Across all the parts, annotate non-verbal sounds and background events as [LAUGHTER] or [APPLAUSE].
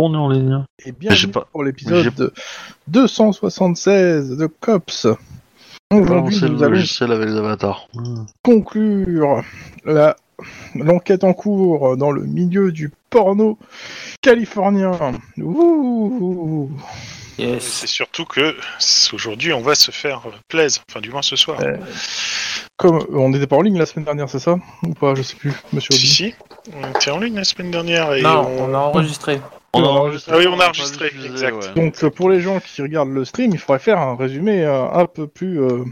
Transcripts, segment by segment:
pourquoi on est en ligne Et j'ai bienvenue pas- pour l'épisode 276 de COPS. Aujourd'hui, le nous allons logiciel avec les avatars. conclure la l'enquête en cours dans le milieu du porno californien. Ouh. Yes. C'est surtout que aujourd'hui, on va se faire plaisir. Enfin, du moins ce soir. Euh, Comme on n'était pas en ligne la semaine dernière, c'est ça? Ou pas Je sais plus, monsieur si, si. On était en ligne la semaine dernière. Et Non, on... on a enregistré. On a Ah enregistré. oui, on a enregistré, diffusé, exact. ouais. Donc euh, pour les gens qui regardent le stream, il faudrait faire un résumé euh, un peu plus euh,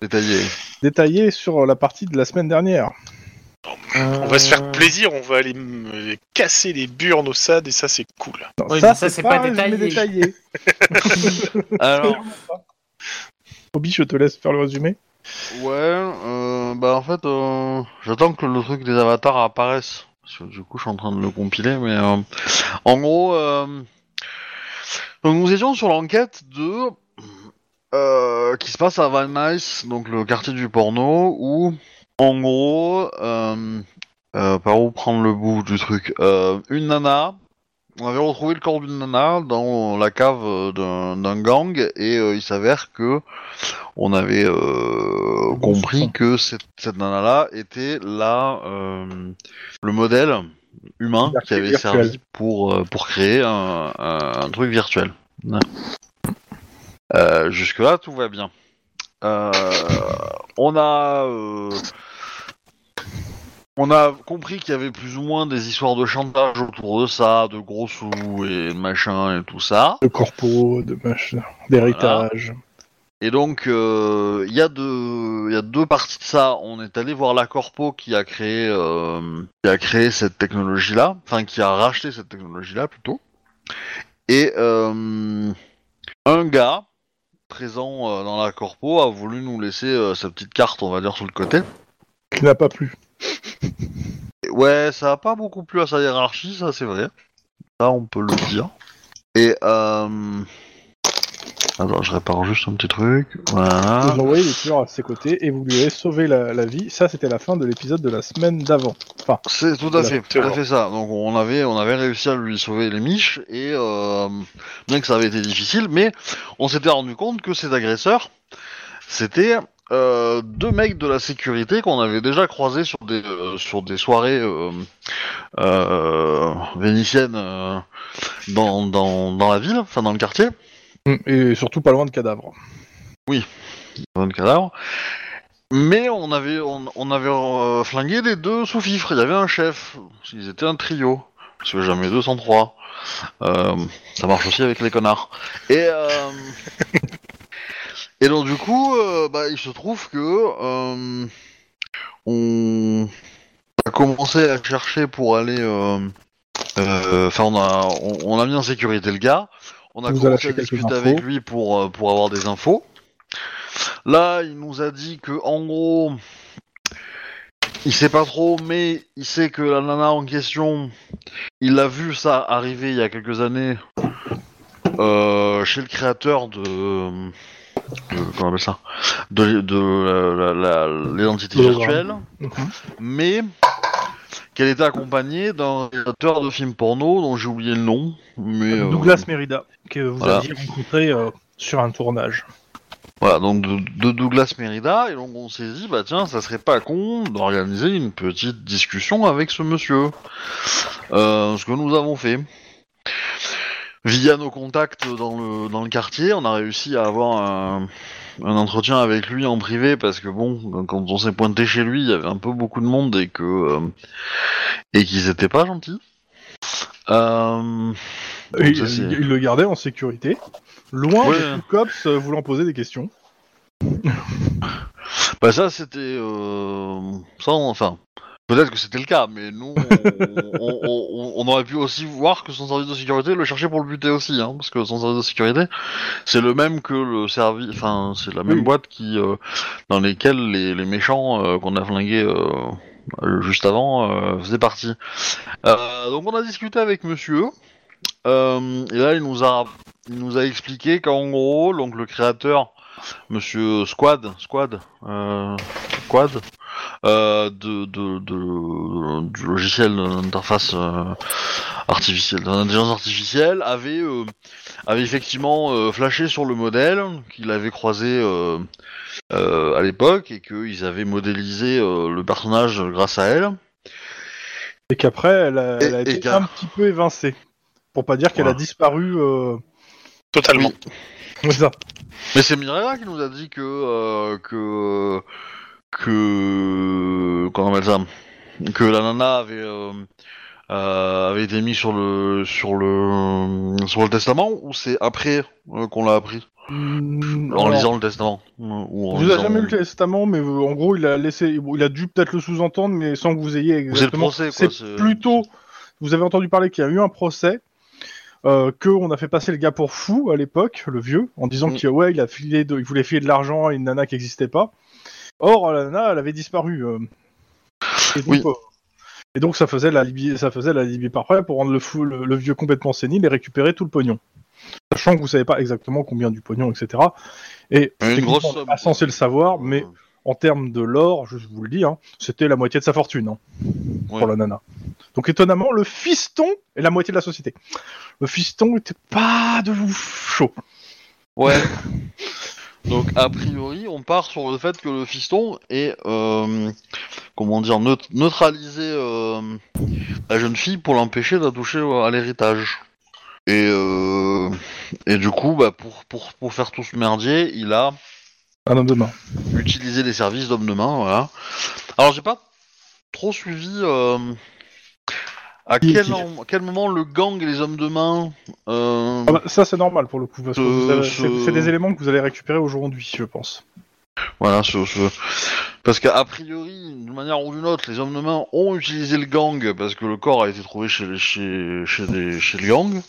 Détaillé. détaillé sur la partie de la semaine dernière. on va se faire plaisir. On va aller casser les burnes au SAD et ça, c'est cool. Non, Oui, mais ça, c'est pas détaillé. détaillé. [LAUGHS] Alors, [LAUGHS] Obi, je te laisse faire le résumé. ouais, euh, bah en fait, euh, j'attends que le truc des avatars apparaisse. Du coup, je suis en train de le compiler, mais euh, en gros, euh, nous étions sur l'enquête de euh, qui se passe à Van Nuys, donc le quartier du porno, où en gros, par où prendre le bout du truc, une nana. On avait retrouvé le corps d'une nana dans la cave euh, d'un gang et euh, il s'avère que on avait euh, compris que cette, cette nana-là était la euh, le modèle humain qui avait virtuel. servi pour pour créer un, un- un truc virtuel. Ouais. Euh, Jusque là tout va bien. On a on a compris qu'il y avait plus ou moins des histoires de chantage autour de ça, de gros sous et de machin et tout ça. De corpo, de machin, d'héritage. Et donc, euh, il y, a deux- il y a deux parties de ça. On est allé voir la Corpo qui a créé, euh, qui a créé cette technologie-là, enfin qui a racheté cette technologie-là plutôt. Et euh, un gars présent dans la Corpo a voulu nous laisser sa petite carte, on va dire, sur le côté. Qui n'a pas plu. Ouais, ça a pas beaucoup plu à sa hiérarchie, ça c'est vrai. Ça, on peut le dire. Et euh... Attends, je répare juste un petit truc. Voilà. Vous envoyez les tueurs à ses côtés et vous lui avez sauvé la, la vie. Ça, c'était la fin de l'épisode de la semaine d'avant. Enfin, C'est tout à fait, tout à fait ça. Donc on avait, on avait réussi à lui sauver les miches et euh, bien que ça avait été difficile, mais on s'était rendu compte que ces agresseurs, c'était euh, deux mecs de la sécurité qu'on avait déjà croisés sur des euh, sur des soirées euh, vénitiennes dans, dans dans la ville, enfin dans le quartier, et surtout pas loin de cadavres. dans le cadavre. Mais on avait on, on avait flingué les deux sous-fifres. Il y avait un chef. Ils étaient un trio. Parce que jamais deux sans trois. Euh, ça marche aussi avec les connards. Et [LAUGHS] et donc du coup, euh, bah, il se trouve que euh, on a commencé à chercher pour aller. euh, euh, Enfin, on a on, on a mis en sécurité le gars. On a Vous commencé à discuter avec lui pour pour avoir des infos. Là, il nous a dit que en gros, il sait pas trop, mais il sait que la nana en question, il a vu ça arriver il y a quelques années chez le créateur de, de- comment on appelle ça, de, de l'identité virtuelle, mais qu'elle était accompagnée d'un réalisateur de films porno dont j'ai oublié le nom, mais euh, Douglas Merida, que vous voilà. aviez rencontré euh, sur un tournage. Voilà, donc de, de Douglas Merida, et donc on s'est dit, bah tiens, ça serait pas con d'organiser une petite discussion avec ce monsieur. Euh, ce que nous avons fait. Via nos contacts dans le, dans le quartier, on a réussi à avoir un, un entretien avec lui en privé, parce que bon, quand on s'est pointé chez lui, il y avait un peu beaucoup de monde et que euh, et qu'ils étaient pas gentils. Euh, Et ça, il, le gardait en sécurité, loin Ouais. de tout cops euh, voulant poser des questions. Bah ça c'était euh, ça enfin peut-être que c'était le cas mais nous on, [LAUGHS] on- on- on aurait pu aussi voir que son service de sécurité le cherchait pour le buter aussi hein, parce que son service de sécurité c'est le même que le service enfin c'est la même Oui. boîte qui euh, dans lesquelles les, les méchants euh, qu'on a flingués euh, juste avant euh, faisaient partie. Euh, donc on a discuté avec monsieur euh, et là il nous a il nous a expliqué qu'en gros donc le créateur Monsieur Squad, Squad, euh, Squad, euh, de, de, de- du logiciel d'interface euh, artificielle, d'intelligence artificielle, avait, euh, avait effectivement euh, flashé sur le modèle qu'il avait croisé euh, euh, à l'époque et qu'ils avaient modélisé euh, le personnage grâce à elle. Et qu'après, elle a, elle a Et- été un petit peu évincée. Pour pas dire qu'elle a disparu. Euh... Totalement. [LAUGHS] c'est ça. Mais c'est Mirella qui nous a dit que euh, que que comment on appelle ça que la nana avait euh, euh, avait été mise sur le sur le sur le testament ou c'est après euh, qu'on l'a appris? Mm, en lisant le testament ou en Je vous lisant- jamais lu le testament, mais en gros, il a laissé, il a dû peut-être le sous-entendre, mais sans que vous ayez exactement. C'est plutôt. Vous avez entendu parler qu'il y a eu un procès, euh, que on a fait passer le gars pour fou à l'époque, le vieux, en disant Mm. qu'il ouais, il a filé, de, il voulait filer de l'argent à une nana qui n'existait pas. Or, la nana, elle avait disparu. euh. Et donc, Oui. euh, et donc, ça faisait la libye, ça faisait la libye parfait pour rendre le fou, le, le vieux complètement sénile et récupérer tout le pognon. Sachant que vous savez pas exactement combien du pognon, etc. Et Une techniquement, grosse on n'est somme, pas censé le savoir, mais en termes de l'or, je vous le dis, hein, c'était la moitié de sa fortune hein, Ouais. pour la nana. Donc étonnamment, le fiston est la moitié de la société. Le fiston était pas de ouf chaud. ouais [LAUGHS] donc a priori on part sur le fait que le fiston est euh, comment dire neut- neutralisé euh, la jeune fille pour l'empêcher de toucher à l'héritage. Et, euh, et du coup, bah, pour, pour, pour faire tout ce merdier, il a Un homme de main. utilisé les services d'homme de main, voilà. Alors j'ai pas trop suivi à quel, en- quel moment le gang et les hommes de main... euh, Ah bah, ça c'est normal pour le coup, parce que Euh, c'est des éléments que vous allez récupérer aujourd'hui, je pense. Voilà, ce, ce- parce qu'a priori, d'une manière ou d'une autre, les hommes de main ont utilisé le gang parce que le corps a été trouvé chez les, chez, chez des, chez le gang.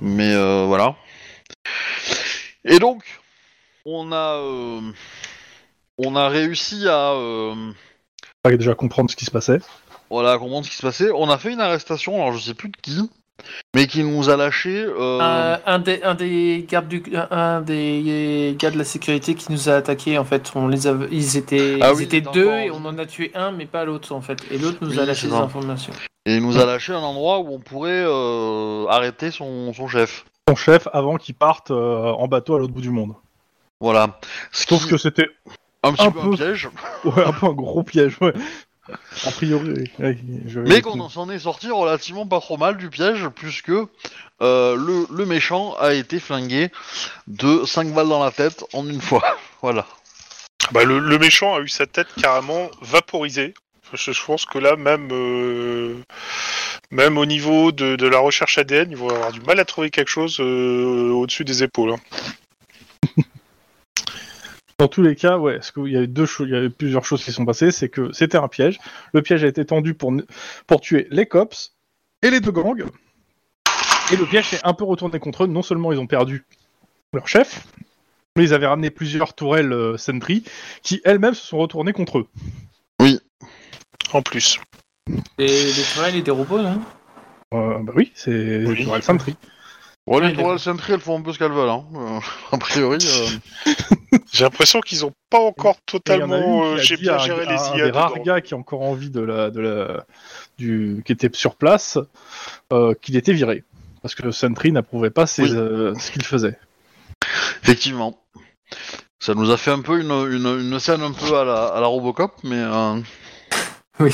Mais euh, voilà. Et donc, on a, euh, on a réussi à, euh, déjà comprendre ce qui se passait. Voilà, comprendre ce qui se passait. On a fait une arrestation, alors je sais plus de qui, mais qui nous a lâché. euh, Un, un des, un des gardes du, un des gars de la sécurité qui nous a attaqué en fait, on les a, ils étaient, Ah ils oui, étaient deux et on en a tué un mais pas l'autre en fait. Et l'autre nous Oui, a lâché des informations. et il nous a lâché un endroit où on pourrait euh, arrêter son, son chef. Son chef avant qu'il parte euh, en bateau à l'autre bout du monde. Voilà. Ce Sauf qui- que c'était un petit un peu un piège. ouais, un peu un gros piège. Ouais. A priori, oui. Je Mais qu'on s'en est sorti relativement pas trop mal du piège, puisque euh, le, le méchant a été flingué de 5 balles dans la tête en une fois. [LAUGHS] voilà. Bah, le, le méchant a eu sa tête carrément vaporisée. Je, je pense que là, même, euh, même au niveau de, de la recherche ADN, ils vont avoir du mal à trouver quelque chose euh, au-dessus des épaules. hein. Dans tous les cas, ouais, parce qu'il y a eu deux choses, il y avait plusieurs choses qui sont passées, c'est que c'était un piège. Le piège a été tendu pour, pour tuer les cops et les deux gangs. Et le piège s'est un peu retourné contre eux. Non seulement ils ont perdu leur chef, mais ils avaient ramené plusieurs tourelles euh, sentry qui elles-mêmes se sont retournées contre eux. En plus. Et les tourelles et des robots, non? Euh, bah oui, c'est Oui. des tourelles sentry. Bon, les Ouais, tourelles Sentry, elles font un peu ce qu'elles veulent. Hein. Euh, a priori. [LAUGHS] J'ai l'impression qu'ils n'ont pas encore Et il y en a totalement une euh, j'ai bien géré un, les un des rares gars qui a encore envie de la, de la, du, qui était sur place, euh, qu'il était viré. Parce que le Sentry n'approuvait pas ses, Oui. euh, ce qu'il faisait. effectivement. Ça nous a fait un peu une, une, une scène un peu à la, à la Robocop, mais. euh, Oui.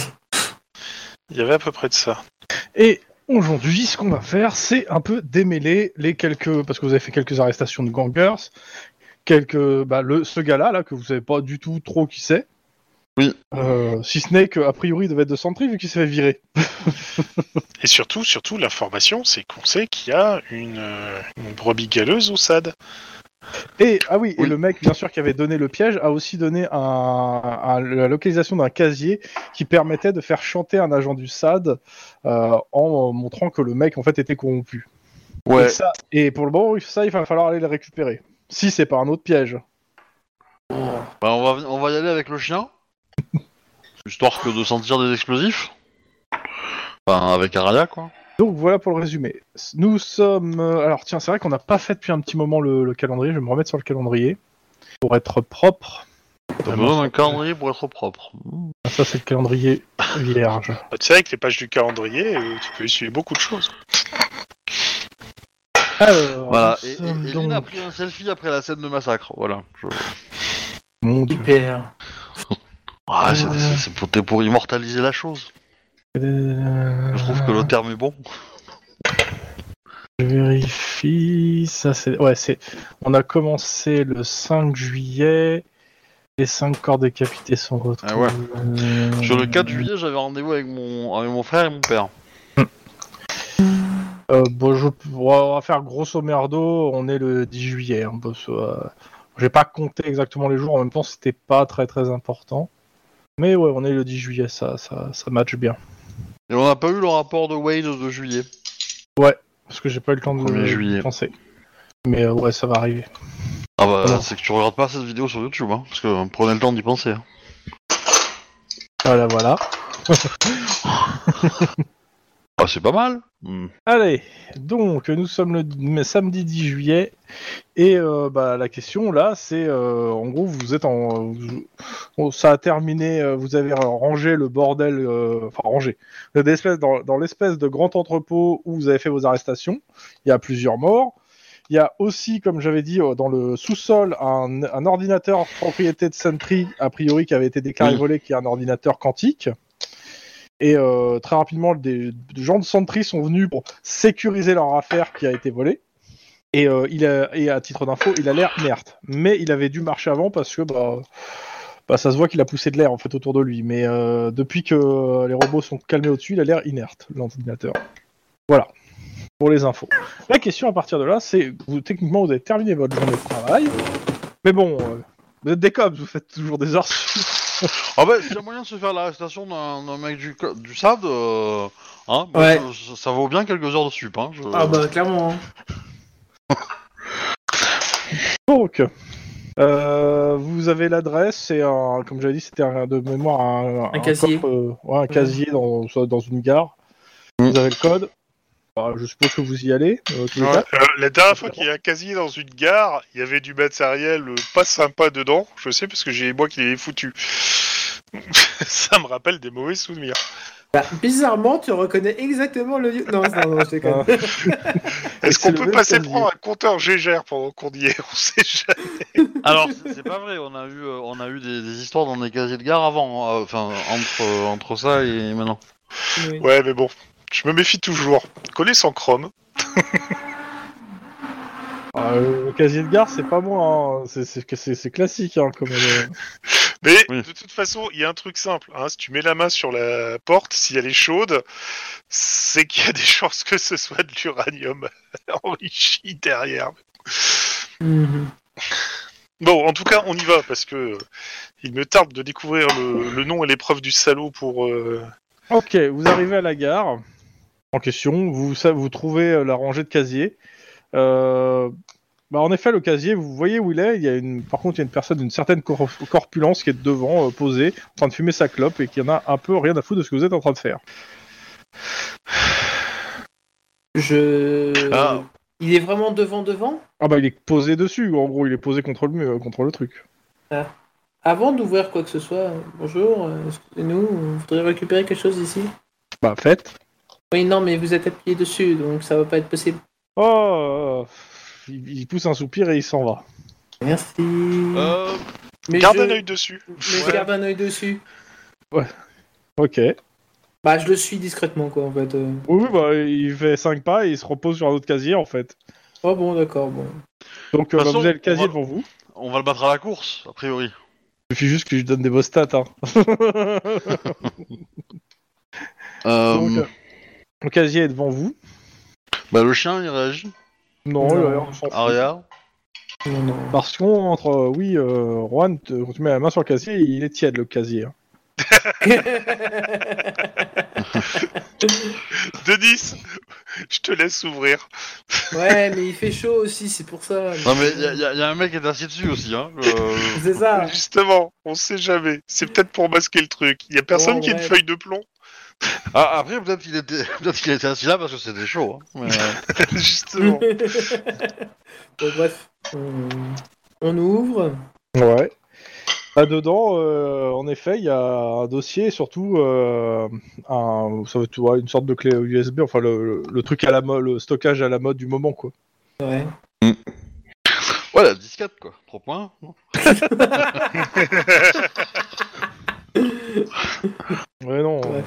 Il y avait à peu près de ça. Et aujourd'hui, ce qu'on va faire, c'est un peu démêler les quelques, parce que vous avez fait quelques arrestations de gangers, quelques, bah, le, ce gars-là, là, que vous savez pas du tout trop qui c'est. Oui. Euh, si ce n'est qu'a priori, il devait être de Sentry vu qu'il s'est fait virer. [LAUGHS] Et surtout, surtout, l'information, c'est qu'on sait qu'il y a une, euh, une brebis galeuse au SAD. Et ah oui, et le mec, bien sûr, qui avait donné le piège, a aussi donné un, un- la localisation d'un casier qui permettait de faire chanter un agent du SAD euh, en montrant que le mec en fait était corrompu. Ouais. Et, ça, et pour le moment, ça, il va falloir aller le récupérer. Si c'est pas un autre piège. Bah, on, va, on va y aller avec le chien. [LAUGHS] Histoire que de sentir des explosifs. Enfin, avec Araya, quoi. Donc voilà pour le résumé. Nous sommes. euh, alors tiens, c'est vrai qu'on n'a pas fait depuis un petit moment le, le calendrier. Je vais me remettre sur le calendrier pour être propre. T'as besoin d'un calendrier pour être propre. Ah, Ça, c'est le calendrier vierge. Bah, [LAUGHS] tu sais, avec les pages du calendrier, euh, tu peux essuyer beaucoup de choses. Alors, Voilà, et, et, sommes et donc- Lynn a pris un selfie après la scène de massacre. Voilà. Je... Mon Dieu. Super. Ah, c'est- c'est c'est pour, immortaliser la chose. Euh, Je trouve que le terme est bon. Je vérifie. Ça, c'est. Ouais, c'est. On a commencé le 5 juillet. Les 5 corps décapités sont retrouvés. Ah ouais. Euh, Sur le 4 juillet, j'avais rendez-vous avec mon, avec mon frère et mon père. Euh, bon, je... On va faire grosso merdo. On est le 10 juillet. Hein, parce euh, J'ai pas compté exactement les jours. En même temps, c'était pas très très important. Mais ouais, on est le 10 juillet. Ça, ça, ça match bien. Et on n'a pas eu le rapport de Wade de juillet. Parce que j'ai pas eu le temps de 1er de juillet. penser. Mais euh, ouais, ça va arriver. Ah bah, c'est que tu regardes pas cette vidéo sur YouTube, hein, parce que prenez le temps d'y penser. hein. Voilà, voilà. [LAUGHS] Ah, c'est pas mal. Hmm. Allez, donc nous sommes le samedi 10 juillet et euh, bah, la question là c'est euh, en gros vous êtes en vous- bon, ça a terminé euh, vous avez rangé le bordel euh, enfin rangé Vous êtes d'espèce- dans, dans l'espèce de grand entrepôt où vous avez fait vos arrestations il y a plusieurs morts il y a aussi comme j'avais dit dans le sous-sol un, un ordinateur propriété de Sentry a priori qui avait été déclaré Oui. volé qui est un ordinateur quantique et euh, très rapidement, des, gens de Sentry sont venus pour sécuriser leur affaire qui a été volée. Et, euh, il a, à titre d'info, il a l'air inerte. Mais il avait dû marcher avant parce que bah, bah, ça se voit qu'il a poussé de l'air en fait autour de lui. Mais euh, depuis que les robots sont calmés au-dessus, il a l'air inerte, l'ordinateur. Voilà. Pour les infos. La question à partir de là, c'est vous techniquement vous avez terminé votre journée de travail. Mais bon, vous êtes des cops, vous faites toujours des heures. [LAUGHS] Ah bah, s'il y a moyen de se faire l'arrestation d'un d'un mec du, co- du SAD, euh, hein, bah, Ouais. ça, ça vaut bien quelques heures de sup. Hein, je- Ah bah clairement. hein. [LAUGHS] Donc, euh, vous avez l'adresse, c'est un, comme j'avais dit, c'était un, de mémoire un, Un casier. coffre, euh, ouais, un casier dans, soit dans une gare. Mm. Vous avez le code. Bah, je suppose que vous y allez. euh, tous les Ouais. quatre. Euh, la dernière fois qu'il y a un casier dans une gare, il y avait du matériel euh, pas sympa dedans. Je sais parce que j'ai moi qui l'ai foutu. [LAUGHS] Ça me rappelle des mauvais souvenirs. Bah, bizarrement, tu reconnais exactement le lieu. Non, non, non, je déconne. [LAUGHS] Est-ce c'est qu'on le peut même passer casier. prendre un compteur Gégère pendant qu'on y est [LAUGHS] On sait jamais. Alors, c'est c'est pas vrai, on a eu, euh, on a eu des, des histoires dans des casiers de gare avant, hein, enfin, entre, euh, entre ça et maintenant. Oui. Ouais, mais bon, je me méfie toujours. Coller sans chrome. [LAUGHS] Ah, euh, le casier de gare, c'est pas moi. hein. C'est- C'est c'est- c'est classique. Hein, comme, euh, [LAUGHS] Mais Oui. de toute façon, il y a un truc simple. Hein, si tu mets la main sur la porte, si elle est chaude, c'est qu'il y a des [LAUGHS] chances que ce soit de l'uranium enrichi derrière. Mhm. Bon, en tout cas, on y va parce que euh, il me tarde de découvrir le, le nom et l'épreuve du salaud pour. euh, Ok, vous arrivez à la gare en question, vous, ça, vous trouvez euh, la rangée de casiers. Euh, bah, en effet, le casier, vous voyez où il est. Il y a une, par contre, il y a une personne d'une certaine cor- corpulence qui est devant, euh, posée, en train de fumer sa clope et qui en a un peu rien à foutre de ce que vous êtes en train de faire. Je. Ah. Il est vraiment devant, devant? Ah bah, il est posé dessus. En gros, il est posé contre le mur, contre le truc. Avant d'ouvrir quoi que ce soit, bonjour, excusez-nous, on voudrait récupérer quelque chose ici. Bah, faites. Oui, non, mais vous êtes appuyé dessus, donc ça va pas être possible. Oh, il, il pousse un soupir et il s'en va. Merci. Euh, mais Garde je... un œil dessus. mais je Ouais. garde un œil dessus. Ok. Bah, je le suis discrètement, quoi, en fait. euh. Oui, oui, bah, il fait 5 pas et il se repose sur un autre casier, en fait. Oh bon, d'accord, bon. Donc, euh, bah, vous avez le casier va- devant vous. on va le battre à la course, a priori. Il suffit juste que je lui donne des beaux stats. Hein. Euh, Donc, euh, le casier est devant vous. bah, le chien, il réagit. Non, Non. euh, on s'en fout. Aria. Non, non. Parce contre, euh, oui, euh, Juan, te- quand tu mets la main sur le casier, il est tiède le casier. hein. [LAUGHS] Denis, je te laisse ouvrir. ouais, mais il fait chaud aussi, c'est pour ça. Non, mais il y, a- y a- y a un mec qui est assis dessus aussi, hein. euh, C'est ça. Justement, on sait jamais. C'est peut-être pour masquer le truc. Il y a personne qui a une ouais. feuille de plomb. [LAUGHS] Ah, après, peut-être qu'il était, [LAUGHS] peut qu'il était assis là parce que c'était chaud. Hein. Mais, [LAUGHS] Justement. bon, bref. On... on ouvre. Ouais. Là-dedans, euh, en effet, il y a un dossier et surtout euh, un, ça une sorte de clé USB, enfin le, le- le truc à la mode, le stockage à la mode du moment, quoi. Ouais. Ouais, la disquette, quoi. 3 points. Ouais, non. Ouais.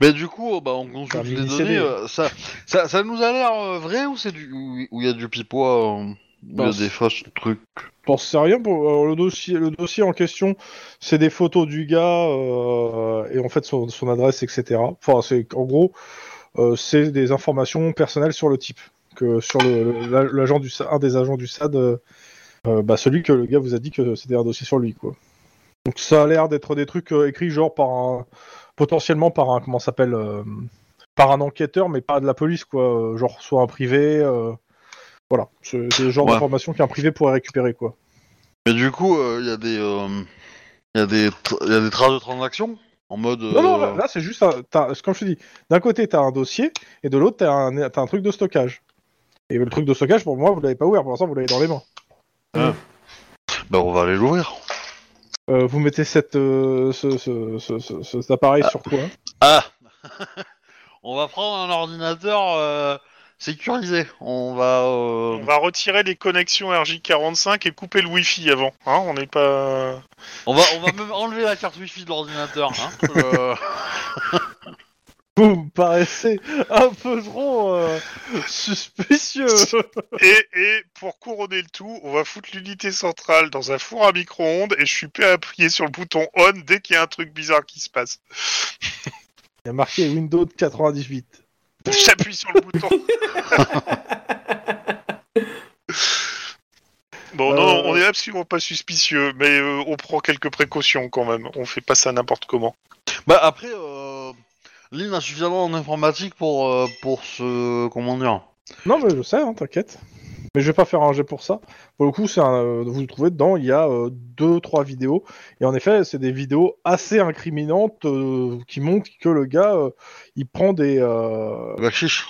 Mais du coup, bah, on consulte les données. Euh, ça, ça, ça nous a l'air euh, vrai ou c'est du où où il y a du pipois, euh, il y a des fausses trucs. J'en sais rien. Pour, alors, le, dossier, le dossier en question, c'est des photos du gars euh, et en fait son, son adresse, etc. Enfin, c'est en gros, euh, c'est des informations personnelles sur le type. Que sur le, le- la- l'agent du SAD- un des agents du SAD, euh, euh, bah, celui que le gars vous a dit que c'était un dossier sur lui, quoi. Donc ça a l'air d'être des trucs euh, écrits genre par un, potentiellement par un comment s'appelle, euh, par un enquêteur, mais pas de la police, quoi. euh, Genre soit un privé. euh, voilà, c'est le genre Ouais. d'informations qu'un privé pourrait récupérer, quoi. Mais du coup, il y a des, il y a des, y a des traces de transactions en mode. Non, non, là, là, c'est juste, un- t'as- comme je te dis, d'un côté t'as un dossier et de l'autre t'as un, t'as un truc de stockage. Et le truc de stockage, pour moi, vous l'avez pas ouvert, pour l'instant vous l'avez dans les mains. Bah, on va aller l'ouvrir. Euh, vous mettez cette, euh, ce, ce- ce- ce- cet appareil sur quoi Ah [LAUGHS] On va prendre un ordinateur euh, sécurisé. On va. euh, On va retirer les connexions RJ45 et couper le Wi-Fi avant. Hein, on n'est pas. On va, on va même [LAUGHS] enlever la carte wifi de l'ordinateur. Hein. [LAUGHS] Vous me paraissez un peu trop euh, suspicieux. Et, et pour couronner le tout, on va foutre l'unité centrale dans un four à micro-ondes et je suis prêt à appuyer sur le bouton on dès qu'il y a un truc bizarre qui se passe. Il y a marqué Windows 98. [LAUGHS] J'appuie sur le bouton. [LAUGHS] Bon, non, Euh. non, on est absolument pas suspicieux, mais euh, on prend quelques précautions quand même. On fait pas ça n'importe comment. Bah après, euh, Lynn a suffisamment d'informatique pour euh, pour se comment dire. Non, mais je sais, hein, t'inquiète. Mais je vais pas faire un jet pour ça. Pour le coup, c'est un, euh, vous le trouvez dedans, il y a euh, deux, trois vidéos. Et en effet, c'est des vidéos assez incriminantes euh, qui montrent que le gars, il prend des... La chiche.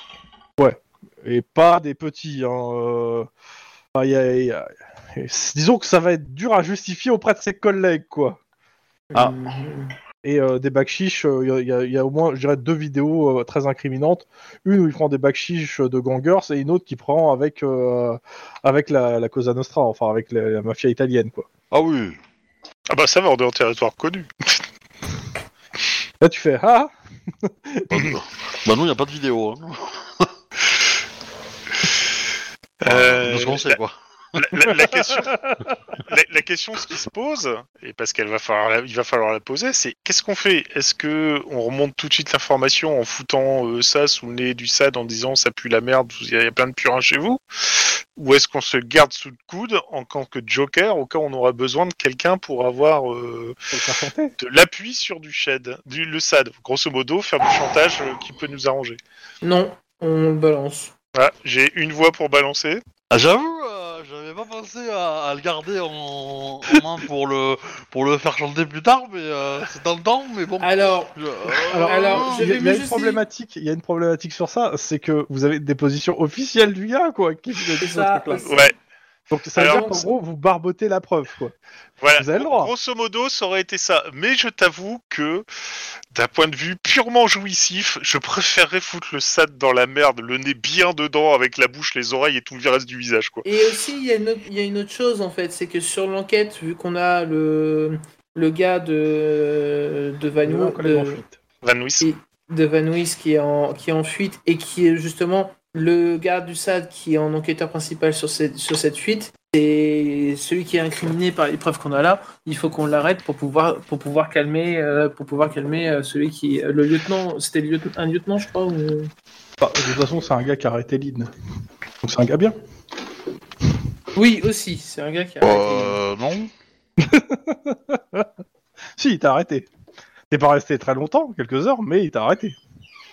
et pas des petits. Hein, enfin, y a- y a- disons que ça va être dur à justifier auprès de ses collègues, quoi. Ah. Et euh, des bacs chiches, euh, il y, a- il y a- il y a au moins, je dirais, deux vidéos euh, très incriminantes. Une où il prend des bacs chiches de gangers et une autre qui prend avec, euh, avec la, la Cosa Nostra, enfin avec la, la mafia italienne, quoi. Ah oui. Ah bah ça va, on est en territoire connu. [LAUGHS] Là, tu fais Ah [LAUGHS] bah non, y a pas de vidéo. Hein. Euh, de ce qu'on sait quoi. La, la- la question, la, la question, qui se pose, et parce qu'elle va falloir, il va falloir la poser, c'est qu'est-ce qu'on fait? Est-ce que on remonte tout de suite l'information en foutant euh, ça sous le nez du SAD en disant ça pue la merde, il y, a- il y a plein de purins chez vous? Ou est-ce qu'on se garde sous le coude en tant que joker au cas où on aura besoin de quelqu'un pour avoir euh, de l'appui sur du shed, du le SAD, grosso modo, faire du chantage euh, qui peut nous arranger. Non, on le balance. Voilà, j'ai une voix pour balancer. Ah, J'avoue, euh, j'avais pas pensé à, à le garder en, en main pour le pour le faire chanter plus tard, mais euh, c'est dans le temps, mais bon. Alors, Je- euh, Alors, Alors, je il y a, vais il y a me une problématique. Il y a une problématique sur ça, c'est que vous avez des positions officielles du gars, quoi. Qui ce ça, truc-là. c'est- Ouais, Donc ça veut Alors, dire qu'en gros, vous barbotez la preuve, quoi. Voilà, Vous avez le droit. grosso modo, ça aurait été ça. Mais je t'avoue que, d'un point de vue purement jouissif, je préférerais foutre le SAD dans la merde, le nez bien dedans, avec la bouche, les oreilles et tout le reste du visage, quoi. Et aussi, il y, a une autre- il y a une autre chose en fait, c'est que sur l'enquête, vu qu'on a le, le gars de, de de- en fuite. Van Nuys. Et- de Van Nuys qui est, en, qui est en fuite et qui est justement le garde du SAD qui est en enquêteur principal sur cette, sur cette fuite, c'est celui qui est incriminé par les preuves qu'on a là. Il faut qu'on l'arrête pour pouvoir, pour pouvoir calmer, euh, pour pouvoir calmer euh, celui qui. Le lieutenant, c'était le lieutenant- un lieutenant, je crois. ou- Enfin, de toute façon, c'est un gars qui a arrêté Lynn. Donc c'est un gars bien. Oui, aussi, c'est un gars qui a. arrêté. Euh, non. [LAUGHS] Si, il t'a arrêté. T'es pas resté très longtemps, quelques heures, mais il t'a arrêté.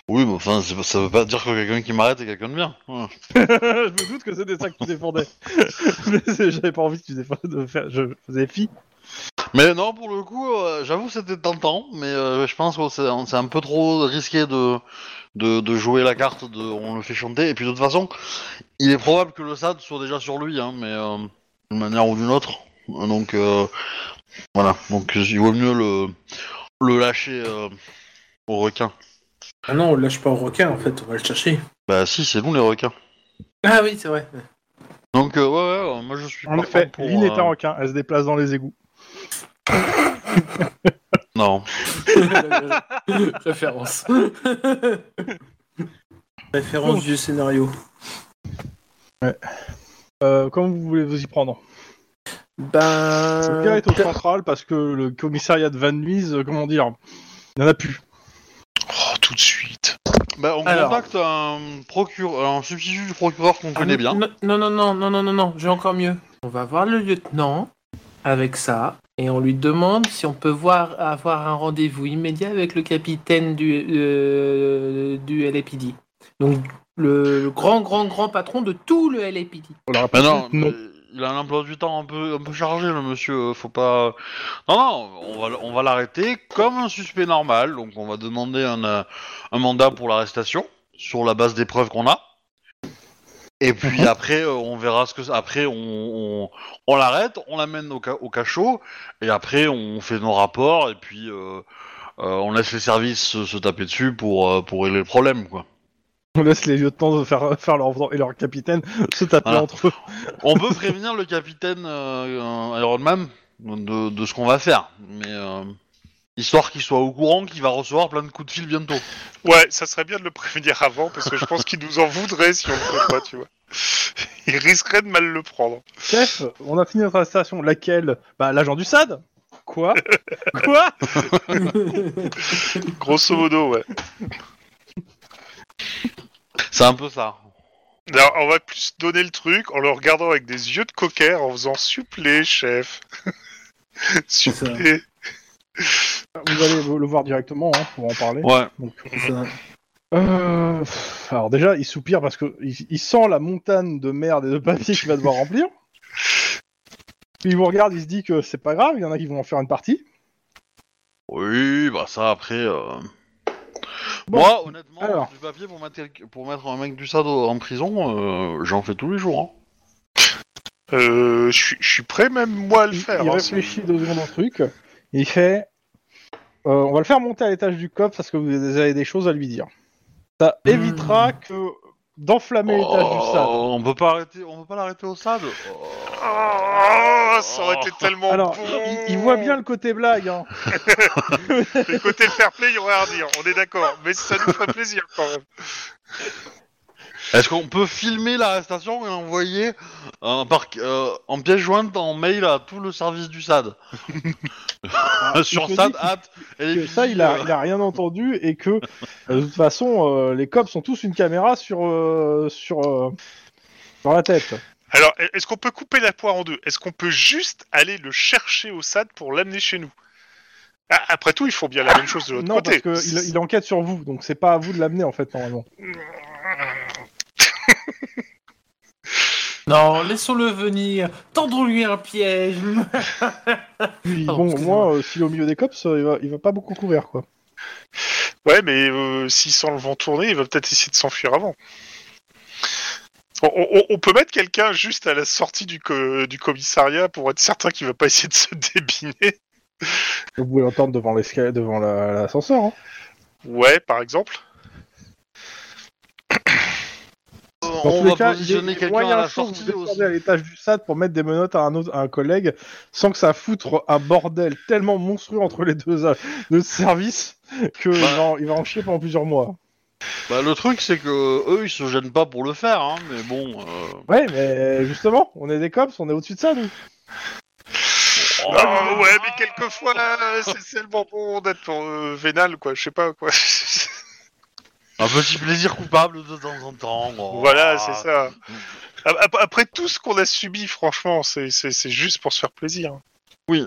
Oui, mais enfin, c'est pas- ça veut pas dire que quelqu'un qui m'arrête est quelqu'un de bien. Ouais. [LAUGHS] je me doute que c'était ça que tu défendais. [LAUGHS] mais c'est- j'avais pas envie que tu défendes de faire. Je faisais fi. Mais non, pour le coup, euh, j'avoue, c'était tentant, mais euh, je pense que c'est c'est un peu trop risqué de, de, de jouer la carte de on le fait chanter. Et puis de toute façon, il est probable que le SAD soit déjà sur lui, hein, mais euh, d'une manière ou d'une autre. Donc euh, voilà, donc il vaut mieux le, le lâcher euh, au requin. Ah non, on le lâche pas au requin en fait, on va le chercher. Bah si, c'est nous les requins. Ah oui, c'est vrai. Donc euh, ouais, ouais, euh, moi je suis En partant effet, pour, est euh, un requin, elle se déplace dans les égouts. [LAUGHS] [LAUGHS] Non. [LAUGHS] Référence. Référence du scénario. Euh, comment vous voulez vous y prendre? Ben. Le gars est au central parce que le commissariat de Van Nuys, euh, comment dire, il n'y en a plus. Tout de suite. Bah on Alors. contacte un procureur, un substitut du procureur qu'on connaît bien. Non, non, non, non, non, non, non, non, j'ai encore mieux. On va voir le lieutenant avec ça et on lui demande si on peut voir avoir un rendez-vous immédiat avec le capitaine du, euh, du LAPD. Donc le, le grand, grand, grand patron de tout le LAPD. On leur a Bah pas non, non. Il a un emploi du temps un peu, un peu chargé, le monsieur. euh, Faut pas. Non, non, on va, on va l'arrêter comme un suspect normal. Donc, on va demander un, euh, un mandat pour l'arrestation sur la base des preuves qu'on a. Et puis Mhm. après, euh, on verra ce que. Après, on, on, on l'arrête, on l'amène au, ca- au cachot, et après, on fait nos rapports, et puis euh, euh, on laisse les services se, se taper dessus pour, pour régler le problème, quoi. [LAUGHS] On laisse les lieutenants faire, faire leur, et leur capitaine se taper Voilà. entre eux. [LAUGHS] On peut prévenir le capitaine euh, Iron Man de, de ce qu'on va faire, mais euh, histoire qu'il soit au courant qu'il va recevoir plein de coups de fil bientôt. Ouais, ça serait bien de le prévenir avant, parce que je pense qu'il nous en voudrait si on le fait pas, tu vois. Il risquerait de mal le prendre. Chef, on a fini notre arrestation. Laquelle? Bah, l'agent du SAD Quoi? Quoi? [LAUGHS] Grosso modo, ouais. C'est un peu ça. Alors, on va plus donner le truc en le regardant avec des yeux de cocker en faisant supplé, chef. [LAUGHS] supplé. Vous allez le voir directement hein, pour en parler. Ouais. Donc, Ça. euh, pff, alors déjà, il soupire parce que il, il sent la montagne de merde et de papier qu'il va devoir remplir. Puis il vous regarde, il se dit que c'est pas grave, il y en a qui vont en faire une partie. Oui, bah ça après. euh, Bon, Moi, honnêtement, alors. du papier pour mettre, quel- pour mettre un mec du SAD en prison, euh, j'en fais tous les jours. hein. Euh, je suis- je suis prêt même moi à le Il, faire. il hein, réfléchit deux secondes au truc. Il fait euh, On va le faire monter à l'étage du COP parce que vous avez des choses à lui dire. Ça Hmm. évitera que d'enflammer l'étage du. Oh, on peut pas arrêter, on peut pas l'arrêter au SAD. Oh. Oh, ça aurait été tellement Alors, bon. il, il voit bien le côté blague. Hein. [LAUGHS] Le côté fair play, il y aurait à redire, on est d'accord. Mais ça nous ferait plaisir quand même. Est-ce qu'on peut filmer l'arrestation et l'envoyer euh, par, euh, en pièce jointe en mail à tout le service du SAD [LAUGHS] Sur Il te SAD, dit hâte. et que ça, il a, il a rien entendu et que euh, de toute façon, euh, les cops ont tous une caméra sur, euh, sur, euh, sur la tête. Alors, est-ce qu'on peut couper la poire en deux? Est-ce qu'on peut juste aller le chercher au SAD pour l'amener chez nous? Ah, Après tout, ils font bien la même chose de l'autre Non, côté. parce qu'il il enquête sur vous, donc c'est pas à vous de l'amener en fait, normalement. [LAUGHS] Non, laissons-le venir. Tendons-lui un piège. [LAUGHS] Puis, Pardon, bon, excusez-moi. moi, euh, s'il est au milieu des cops, euh, il, va, il va pas beaucoup courir, quoi. Ouais, mais euh, s'il sent le vent tourner, il va peut-être essayer de s'enfuir avant. On, on- on peut mettre quelqu'un juste à la sortie du, co- du commissariat pour être certain qu'il va pas essayer de se [LAUGHS] débiner. Vous pouvez l'entendre devant l'escalier, devant la- l'ascenseur. Hein. Ouais, par exemple. Dans on va cas, il y a- positionner quelqu'un à moyen la sortie aussi. à l'étage du SAD pour mettre des menottes à un, autre, à un collègue sans que ça foutre un bordel tellement monstrueux entre les deux, euh, deux services que il, va en, il va en chier pendant plusieurs mois. Bah, le truc, c'est que eux, ils se gênent pas pour le faire, hein, mais bon. euh, Ouais, mais justement, on est des cops, on est au-dessus de ça, nous. oh, Ah ouais, mais quelquefois, c'est tellement bon d'être euh, vénal, quoi. Je sais pas, quoi. [LAUGHS] un petit plaisir coupable de temps en temps. oh. voilà, c'est ça. Ap- Après tout ce qu'on a subi, franchement, c'est juste pour se faire plaisir. Oui.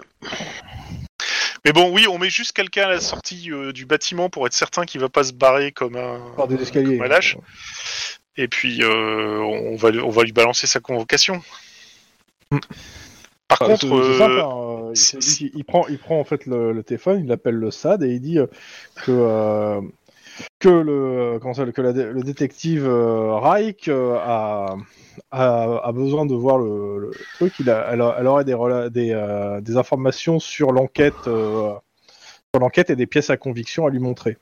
Mais bon, oui, on met juste quelqu'un à la sortie euh, du bâtiment pour être certain qu'il va pas se barrer comme un, Par des escaliers. comme un lâche. Et puis, euh, on, va, lui- on va lui balancer sa convocation. Par contre, euh, hein, euh, il, il- il prend, il prend en fait le, le téléphone, il appelle le SAD et il dit euh, que euh, que le comment ça, que la le détective euh, Reich euh, a, a, a besoin de voir le, le truc, il a, elle, elle aurait des, rela- des, euh, des informations sur l'enquête, euh, sur l'enquête et des pièces à conviction à lui montrer.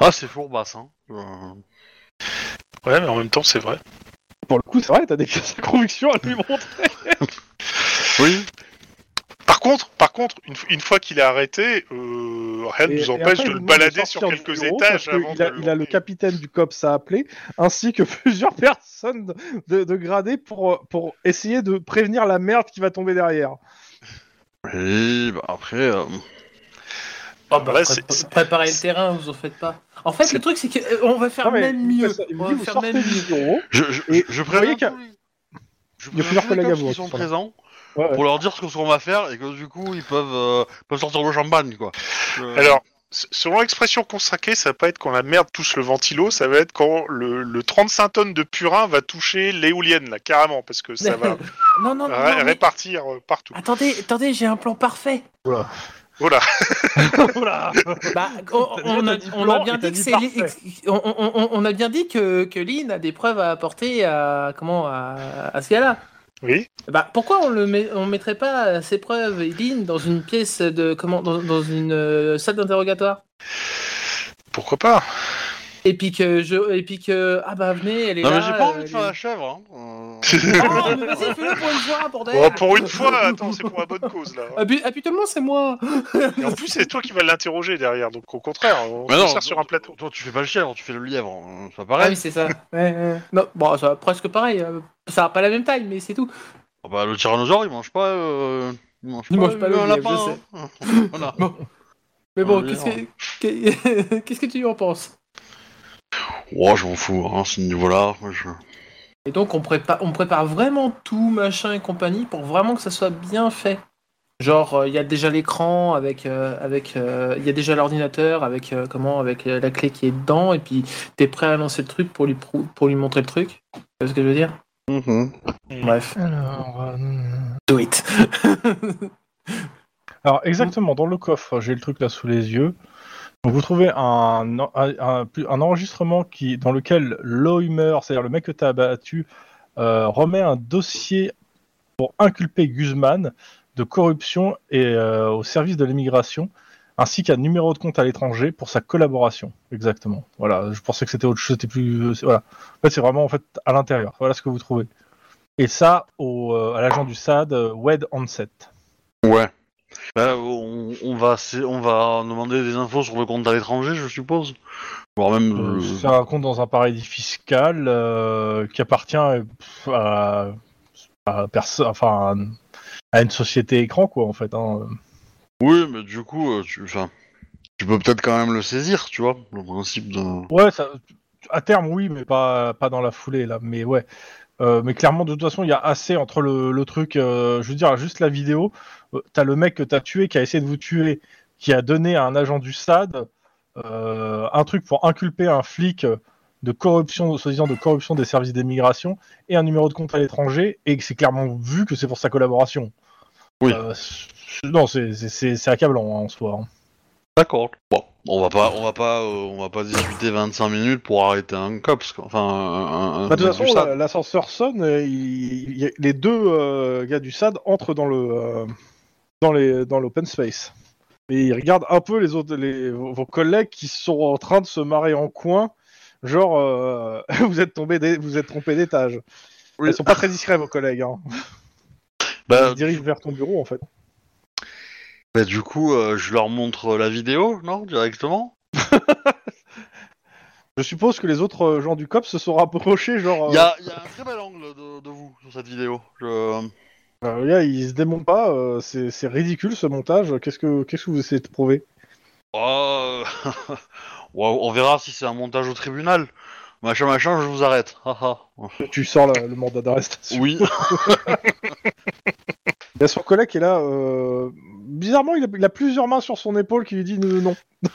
Ah, c'est fourbasse, hein. Ouais, mais en même temps, c'est vrai. Pour le coup, c'est vrai, t'as des pièces à conviction à lui montrer. Oui. Par contre, par contre, une, fois qu'il est arrêté, euh, rien ne nous empêche après, de le de balader sur quelques bureau étages parce que avant il, a, de il a le capitaine du COPS à appeler, [LAUGHS] ainsi que plusieurs [LAUGHS] personnes de, de gradés pour, pour essayer de prévenir la merde qui va tomber derrière. Oui, bah après. euh, Oh, bah, pré- préparez le terrain, vous en faites pas. En fait, le truc, c'est qu'on va faire Non, mais même il mieux. fait ça, il vous On dit, va faire même mieux. Je, je, je préviens je il y a plusieurs collègues à vous qui qui sont présents Ouais, pour leur dire ce qu'on va faire et que du coup ils peuvent, euh, peuvent sortir le champagne quoi. Euh, Alors, selon l'expression consacrée, ça va pas être quand la merde touche le ventilo, ça va être quand le, le 35 tonnes de purin va toucher l'éolienne, là, carrément, parce que ça va non, [LAUGHS] non, non, ré- non, mais- répartir euh, partout. Attendez, attendez, j'ai un plan parfait. Voilà. Voilà. [LAUGHS] Bah, on, T'as on a, on bien dit que dit c'est parfait. on, on- on- on a bien dit que, que Lynn a des preuves à apporter à comment à, à ce gars-là. Oui. Bah pourquoi on le met, on mettrait pas ces preuves Lynn dans une pièce de comment dans, dans une euh, salle d'interrogatoire? Pourquoi pas? Et puis que je et puis que ah bah venez elle est Non là. mais j'ai pas envie de faire la chèvre. Hein. [LAUGHS] Oh, mais vas-y fais-le pour une fois bordel. Bon, Pour une fois, attends, c'est pour la bonne cause, là. Ah, puis, ah, puis tout le monde c'est moi. Et en plus, c'est toi qui vas l'interroger derrière, donc au contraire, on Mais se non, sert sur un plateau. Toi tu fais pas le chèvre, tu fais le lièvre. hein, C'est pas Ah pareil. oui c'est ça. Ouais, ouais. Non bon ça va presque pareil. euh, Ça va pas la même taille mais c'est tout. Ah bah, le tyrannosaure il mange pas. Euh... Il mange Il pas, mange pas le lapin. je sais. hein. [LAUGHS] voilà. Mais bon Ah, qu'est-ce que qu'est- [LAUGHS] qu'est-ce que tu en penses? Oh, je m'en fous, hein, ce niveau-là. moi, je- Et donc on prépare, on prépare vraiment tout, machin et compagnie, pour vraiment que ça soit bien fait. Genre, euh, il y a déjà l'écran avec, euh, avec, euh, il y a déjà l'ordinateur avec euh, comment, avec euh, la clé qui est dedans, et puis t'es prêt à lancer le truc pour lui pour lui montrer le truc. Tu vois ce que je veux dire? Mhm. Bref, Alors, euh, do it. [LAUGHS] Alors exactement, dans le coffre, j'ai le truc là sous les yeux. Vous trouvez un, enregistrement qui, dans lequel Loimer, c'est-à-dire le mec que tu as abattu, euh, remet un dossier pour inculper Guzman de corruption et euh, au service de l'immigration, ainsi qu'un numéro de compte à l'étranger pour sa collaboration. Exactement. Voilà, je pensais que c'était autre chose, c'était plus. euh, Voilà. En fait, c'est vraiment en fait à l'intérieur. Voilà ce que vous trouvez. Et ça, au, à l'agent du SAD, Wed Onset. Ouais. Bah, on, on va, on va demander des infos sur le compte à l'étranger, je suppose. Voire même. Euh, euh, C'est un compte dans un paradis fiscal euh, qui appartient à, à, perso- enfin, à une société écran, quoi, en fait. hein. Oui, mais du coup, euh, tu, enfin, tu peux peut-être quand même le saisir, tu vois, le principe de. Ouais, ça, à terme, oui, mais pas, pas dans la foulée, là. Mais ouais. Euh, mais clairement, de toute façon, il y a assez entre le, le truc, euh, je veux dire, juste la vidéo. euh, T'as le mec que t'as tué, qui a essayé de vous tuer, qui a donné à un agent du SAD euh, un truc pour inculper un flic de corruption, soi-disant de corruption des services d'immigration, et un numéro de compte à l'étranger, et que c'est clairement vu que c'est pour sa collaboration. Oui. Non, c'est accablant hein, en soi. hein. D'accord. Bon, on va pas, on va pas, euh, on va pas discuter 25 minutes pour arrêter un cops, quoi. enfin un. un- Bah, de toute façon, du SAD. la- l'ascenseur sonne, et il- il y a- les deux euh, gars du SAD entrent dans le euh, dans les dans l'open space. Et ils regardent un peu les autres, les, vos vos collègues qui sont en train de se marrer en coin, genre euh, [LAUGHS] vous êtes tombé, d'é- vous êtes trompé d'étage. Oui. Ils sont pas très discrets vos collègues. Hein. Bah, Ils se dirigent vers ton bureau en fait. Bah, du coup, euh, je leur montre la vidéo, non, directement. [LAUGHS] Je suppose que les autres euh, gens du COP se sont rapprochés, genre. Il y, a, il y a un très bel angle de, de vous sur cette vidéo. Je... euh, les gars, ils se démontent pas. euh, c'est c'est ridicule ce montage. Qu'est-ce que qu'est-ce que vous essayez de prouver? Oh, [LAUGHS] euh, ouais, on verra si c'est un montage au tribunal. Machin, machin, je vous arrête. Tu sors la- le mandat d'arrestation. oui. [LAUGHS] Il y a son collègue qui est là. euh, Bizarrement, il a, plusieurs mains sur son épaule qui lui dit non. [LAUGHS]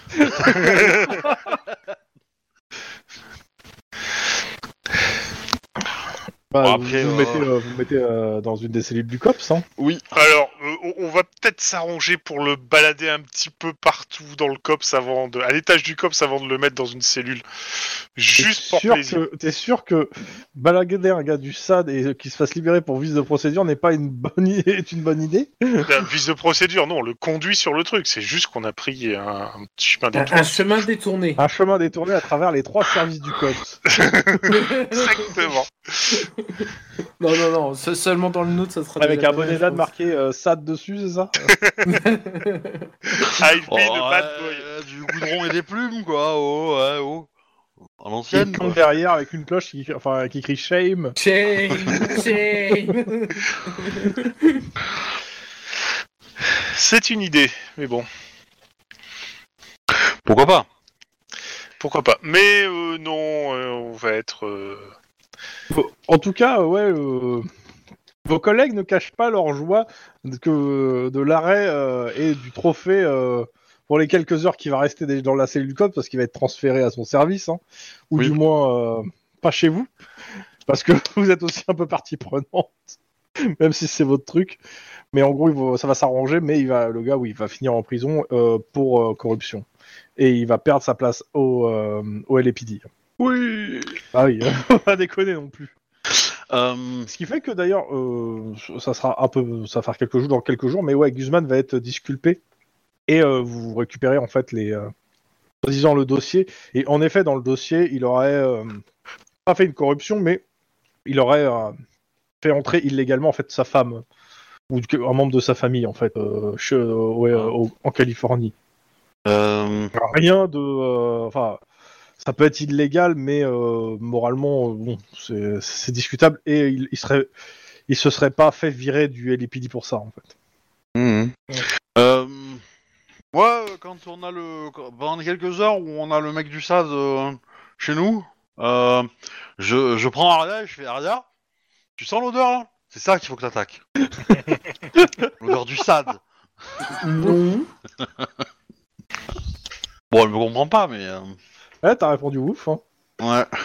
Bah, Bon, vous- après, vous, euh, mettez, euh, vous mettez euh, dans une des cellules du COPS. Hein. oui. Alors, euh, on, va peut-être s'arranger pour le balader un petit peu partout dans le cops avant de, à l'étage du cops avant de le mettre dans une cellule. Juste pour sûr plaisir. que- T'es sûr que balaguer un gars du SAD et qu'il se fasse libérer pour vice de procédure n'est pas une bonne idée, est une bonne idée? La vice de procédure, non, on le conduit sur le truc. C'est juste qu'on a pris un, un petit chemin Un, détourné. un chemin détourné. Un chemin détourné à travers les trois services du COPS. [LAUGHS] [LAUGHS] Exactement. Non, non, non, se- seulement dans le nôtre, ça sera Avec un bonnet de marqué euh, SAD dessus, c'est ça I've Oh, been a bad boy. ouais, du goudron et des plumes, quoi. Oh, ouais, oh. À l'ancienne, derrière avec une cloche qui, enfin, qui crie shame. Shame, shame. C'est une idée, mais bon, Pourquoi pas? Pourquoi pas? Mais euh, non, euh, on va être. En tout cas, euh, ouais, euh, vos collègues ne cachent pas leur joie de, que, de l'arrêt euh, et du trophée euh, pour les quelques heures qu'il va rester dans la cellule du code parce qu'il va être transféré à son service, hein, ou Oui. du moins pas chez vous, parce que [LAUGHS] vous êtes aussi un peu partie prenante, même si c'est votre truc. Mais en gros, va- ça va s'arranger, mais il va, le gars, oui, il va finir en prison pour corruption. Et il va perdre sa place au, au LAPD. Oui. Ah oui, [LAUGHS] on va pas déconner non plus. Euh, Ce qui fait que d'ailleurs, euh, ça sera un peu, ça va faire quelques jours dans quelques jours, mais ouais, Guzman va être disculpé et euh, vous récupérez en fait les, euh, disant le dossier. Et en effet, dans le dossier, il aurait euh, pas fait une corruption, mais il aurait euh, fait entrer illégalement en fait sa femme ou un membre de sa famille en fait euh, chez- euh, ouais, euh, au- en Californie. euh, Rien de, euh, enfin. Ça peut être illégal, mais euh, moralement, euh, bon, c'est discutable. Et il, il serait, il se serait pas fait virer du LAPD pour ça, en fait. mhm. Euh, moi, euh, quand on a le. Pendant les quelques heures où on a le mec du SAD euh, chez nous, euh, je, je prends Aria et je fais Aria, tu sens l'odeur là C'est ça qu'il faut que t'attaques. [LAUGHS] l'odeur du SAD. Non. [LAUGHS] Bon, elle me comprend pas, mais. Ouais, t'as répondu ouf. Hein. ouais. [LAUGHS]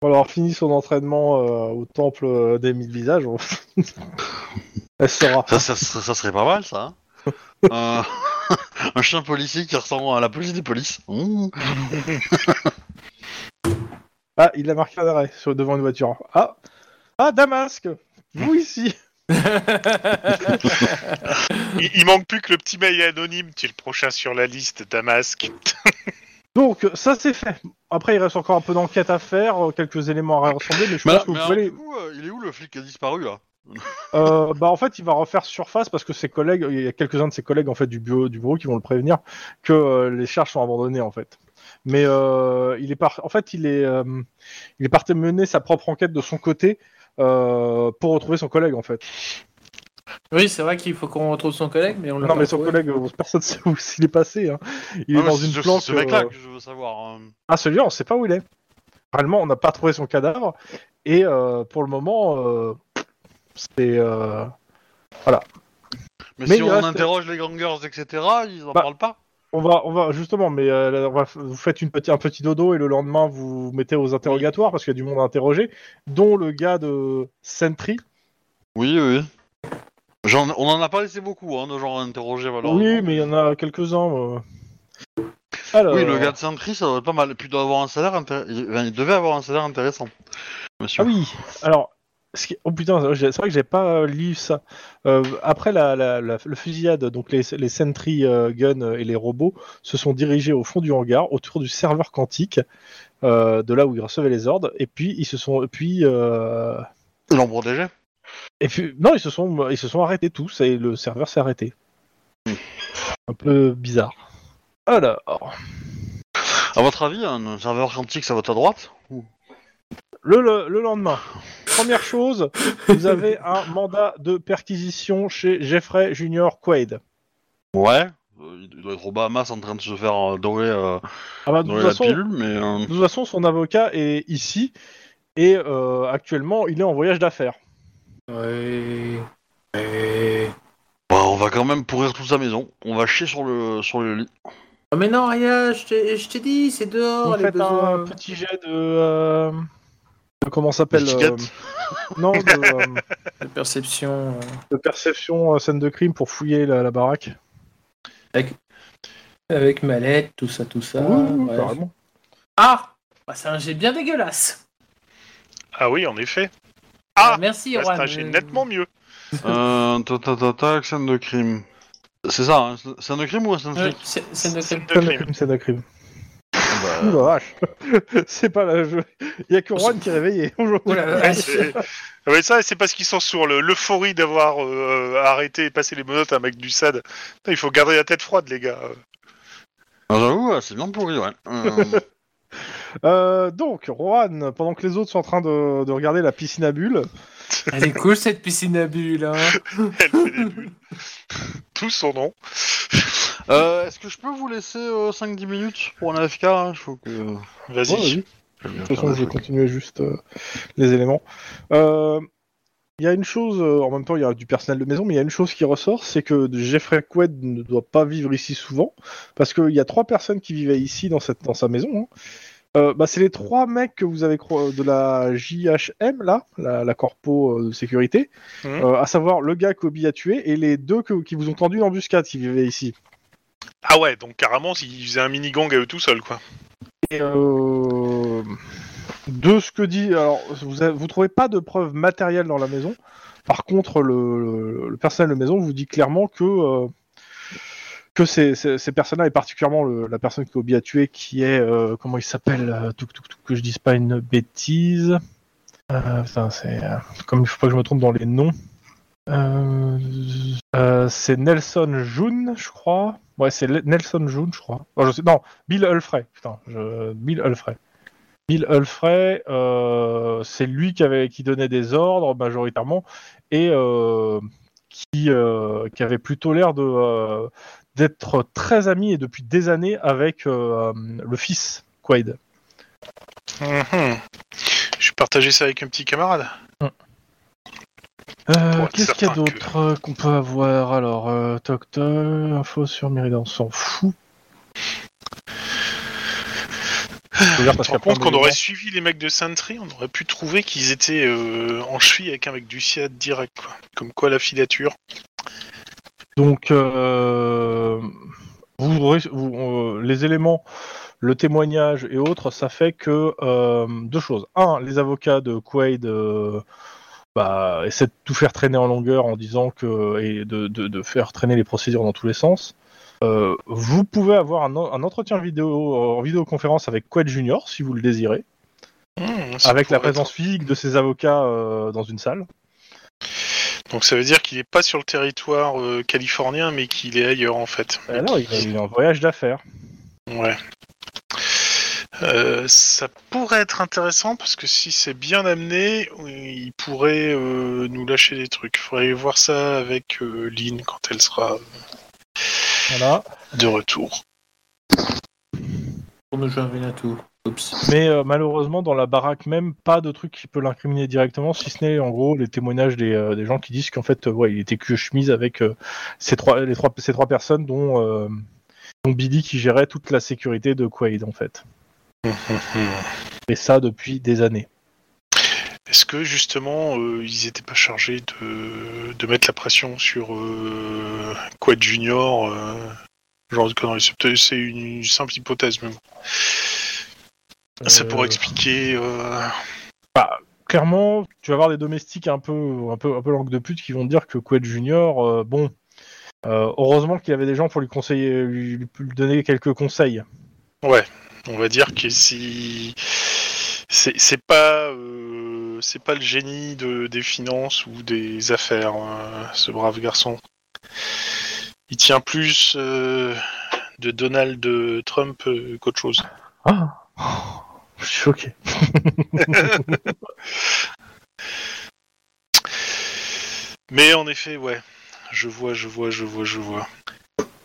Pour avoir fini son entraînement euh, au temple euh, des mille visages, on- [LAUGHS] elle saura. Ça, ça, ça- ça serait pas mal, ça. hein. [LAUGHS] Euh, un chien policier qui ressemble à la police des polices. Mmh. Ah, il a marqué un arrêt sur, devant une voiture. Ah, ah, Damasque Vous ici Il, il manque plus que le petit mail anonyme. Tu es le prochain sur la liste, Damasque. Donc, ça c'est fait. Après, il reste encore un peu d'enquête à faire, euh, quelques éléments à rassembler, mais je pense que mais vous alors, pouvez euh, il est où le flic qui a disparu là Euh, bah en fait il va refaire surface parce que ses collègues, il y a quelques-uns de ses collègues en fait du bureau, du bureau qui vont le prévenir que euh, les charges sont abandonnées en fait. Mais euh, il est par... en fait il est euh, il est parti mener sa propre enquête de son côté euh, pour retrouver son collègue en fait. Oui, c'est vrai qu'il faut qu'on retrouve son collègue, mais on l'a Non pas mais son trouvé. collègue euh, [LAUGHS] personne sait où s'il est passé. Hein. Il Non, est mais dans une ce- planque. Ce mec-là euh, que je veux savoir. euh. Ah celui-là on sait pas où il est. Réellement on n'a pas trouvé son cadavre et euh, pour le moment euh, c'est euh, Mais, Mais si il on reste- interroge les gangers, etc., ils en Bah, parlent pas On va, on va justement, mais euh, on va f- vous faites une petit, un petit dodo et le lendemain vous vous mettez aux interrogatoires parce qu'il y a du monde à interroger, dont le gars de Sentry. Oui, oui. J'en- on en a pas laissé beaucoup, hein, de gens interrogés. Oui, mais il y en a quelques-uns. euh. Alors, Oui, le gars de Sentry, ça doit être pas mal. Et puis il doit avoir un salaire intér- il... enfin, il devait avoir un salaire intéressant. Monsieur. Ah oui, alors. ce qui- Oh putain, j'ai- c'est vrai que j'ai pas euh, lu ça. Euh, après la, la- la- le fusillade, donc les, les Sentry euh, Gun et les robots se sont dirigés au fond du hangar, autour du serveur quantique, euh, de là où ils recevaient les ordres, et puis ils se sont, puis euh, Ils l'ont protégé Et puis, non, ils se sont, ils se sont arrêtés tous et le serveur s'est arrêté. Un peu bizarre. Alors, À votre avis, un serveur quantique, ça va à droite Ou- le, le, le lendemain, première chose, vous avez un mandat de perquisition chez Jeffrey Junior Quaid. Ouais. Euh, il doit être au Bahamas en train de se faire euh, dorer, euh, Ah bah, de, dorer toute la façon, pilule, mais... euh, de toute façon, son avocat est ici et euh, actuellement, il est en voyage d'affaires. Ouais. Ouais. bah, on va quand même pourrir toute sa maison. On va chier sur le, sur le lit. Ah, mais non, Aya, je t'ai dit, c'est dehors, Vous les faites un besoins. petit jet de, euh, de comment ça s'appelle euh, Non, de, euh, De perception. euh, de perception euh, scène de crime pour fouiller la, la baraque. avec mallette, tout ça, tout ça. Ah bah, C'est un jet bien dégueulasse. Ah oui, en effet. Ah Merci, Bah, Juan. jet nettement mieux. Euh, ta ta ta ta, scène de crime. C'est ça, hein, scène de crime ou scène de Ouais, flic c'est- Scène de crime. Scène de Scène de crime. scène de crime. Bah, Ouh la vache [LAUGHS] C'est pas la jeu. Il y a que Juan qui est réveillé [LAUGHS] aujourd'hui. Ouais, Ah ça, c'est parce qu'ils sont sur le- l'euphorie d'avoir euh, arrêté et passé les menottes à un mec du SAD. Il faut garder la tête froide, les gars. ah, J'avoue, c'est bien pourri, ouais. Euh, [LAUGHS] Euh, donc, Juan, pendant que les autres sont en train de, de regarder la piscine à bulles, Elle est cool cette piscine à bulles. Hein. [LAUGHS] Elle fait des bulles. Tout son nom. euh, Est-ce que je peux vous laisser 5-10 minutes pour un AFK hein? Il faut que. Vas-y. Ouais, vas-y. De toute façon, je vais continuer juste euh, les éléments. Euh, Il y a une chose, euh, en même temps, il y a du personnel de maison, mais il y a une chose qui ressort, c'est que Jeffrey Quaid ne doit pas vivre ici souvent, parce qu'il y a trois personnes qui vivaient ici dans, cette, dans sa maison. hein. Euh, bah, c'est les trois mecs que vous avez cro- de la JHM, là, la, la corpo euh, de sécurité, Mhm. euh, à savoir le gars qu'Obi a tué et les deux que- qui vous ont tendu une embuscade qui vivaient ici. Ah ouais, donc carrément, ils faisaient un mini-gang à eux tout seuls, quoi. Et, euh, de ce que dit, alors vous, avez- vous trouvez pas de preuves matérielles dans la maison. Par contre, le, le- le personnel de maison vous dit clairement que que ces, ces, personnes-là, et particulièrement la personne que Obi a tué, qui est euh, comment il s'appelle, euh, tout, que je dise pas une bêtise. Euh, putain, c'est euh, comme il faut pas que je me trompe dans les noms. C'est Nelson June, je crois. Ouais, c'est Nelson June, je crois. Oh, je sais, non, Bill Hullfrey. Putain. Bill Hullfrey. Bill c'est lui qui avait qui donnait des ordres majoritairement et qui qui avait plutôt l'air de d'être très ami et depuis des années avec euh, le fils Quaid. Mhm. Je vais partager ça avec un petit camarade. Euh, Qu'est-ce qu'il y a d'autre euh, qu'on peut avoir Alors, euh, toc toc, info sur Méridan, on s'en fout. Je a contre, plein qu'on aurait suivi les mecs de Sentry, on aurait pu trouver qu'ils étaient euh, en cheville avec un mec du SIAD direct, quoi. Comme quoi la filature. Donc, euh, vous, aurez- vous, euh, les éléments, le témoignage et autres, ça fait que euh, deux choses. Un, les avocats de Quaid bah, essaient de tout faire traîner en longueur en disant que et de, de- de faire traîner les procédures dans tous les sens. Euh, vous pouvez avoir un, en- un entretien vidéo en vidéoconférence avec Quaid Junior si vous le désirez, ça avec la présence physique de ses avocats euh, dans une salle. Donc ça veut dire qu'il est pas sur le territoire euh, californien, mais qu'il est ailleurs en fait. Et alors, il a eu un voyage d'affaires. Ouais. Euh, ça pourrait être intéressant parce que si c'est bien amené, il pourrait euh, nous lâcher des trucs. Faudrait voir ça avec euh, Lynn quand elle sera Voilà. de retour. Pour nous jouer un vilain tour. Oups. Mais euh, malheureusement, dans la baraque même, pas de truc qui peut l'incriminer directement, si ce n'est en gros les témoignages des, euh, des gens qui disent qu'en fait, euh, ouais, il était que chemise avec euh, ces trois, les trois, ces trois personnes, dont, euh, dont Billy qui gérait toute la sécurité de Quaid en fait. [LAUGHS] Et ça depuis des années. Est-ce que justement euh, ils étaient pas chargés de, de mettre la pression sur euh, Quad Junior euh, Genre de conneries? C'est une simple hypothèse même. Ça Euh, pourrait expliquer. euh, Clairement, tu vas avoir des domestiques un peu, un peu, un peu langue de pute qui vont te dire que Quaid Junior, euh, bon, euh, heureusement qu'il y avait des gens pour lui conseiller, lui, lui donner quelques conseils. On va dire que si c'est c'est pas euh, c'est pas le génie de, des finances ou des affaires, euh, ce brave garçon. Il tient plus euh, de Donald Trump euh, qu'autre chose. Ah, je suis choqué. [LAUGHS] Mais en effet, ouais, je vois, je vois, je vois, je vois.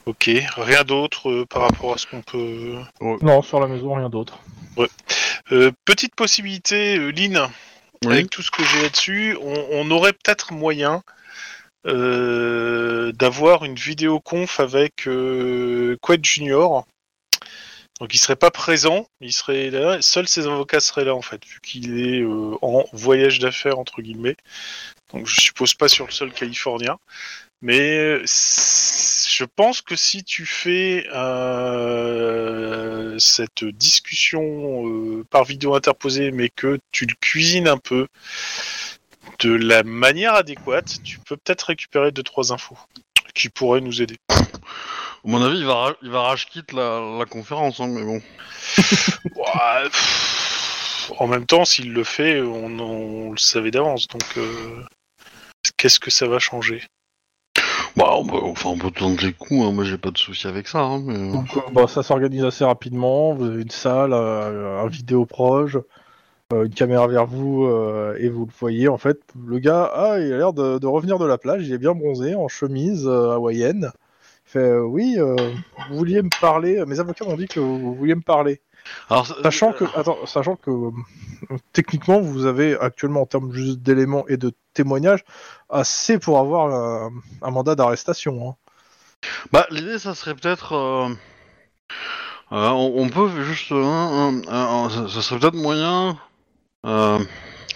Ok, rien d'autre euh, par rapport à ce qu'on peut. Non, sur la maison, rien d'autre. Euh, petite possibilité, euh, Lynn, Oui. avec tout ce que j'ai là-dessus, on, on aurait peut-être moyen euh, d'avoir une vidéo conf avec euh, Qued Junior Donc il serait pas présent, il serait là, seuls ses avocats seraient là en fait, vu qu'il est euh, en voyage d'affaires entre guillemets. Donc je suppose pas sur le sol californien. Mais je pense que si tu fais euh, cette discussion euh, par vidéo interposée, mais que tu le cuisines un peu de la manière adéquate, tu peux peut-être récupérer deux trois infos qui pourraient nous aider. [LAUGHS] À mon avis, il va, ra- il va rage quitte la, la conférence, hein, mais bon. [LAUGHS] Pff, en même temps, s'il le fait, on, on le savait d'avance. Donc, euh, qu'est-ce que ça va changer? Bah, on peut, enfin, on peut tenter le coup, hein, moi j'ai pas de souci avec ça, hein, mais... euh, Donc, euh, bah, ça s'organise assez rapidement. Vous avez une salle, euh, un vidéo proche, euh, une caméra vers vous, euh, et vous le voyez. En fait, le gars, ah, il a l'air de, de revenir de la plage. Il est bien bronzé, en chemise euh, hawaïenne. Fait, euh, oui, euh, vous vouliez me parler. Mes avocats m'ont dit que vous vouliez me parler. Alors, Sachant que, attends, sachant que euh, techniquement, vous avez actuellement en termes juste d'éléments et de témoignages assez pour avoir un, un mandat d'arrestation. hein. Bah, l'idée, ça serait peut-être... euh, euh, on, on peut juste... euh, ça, serait peut-être moyen... euh,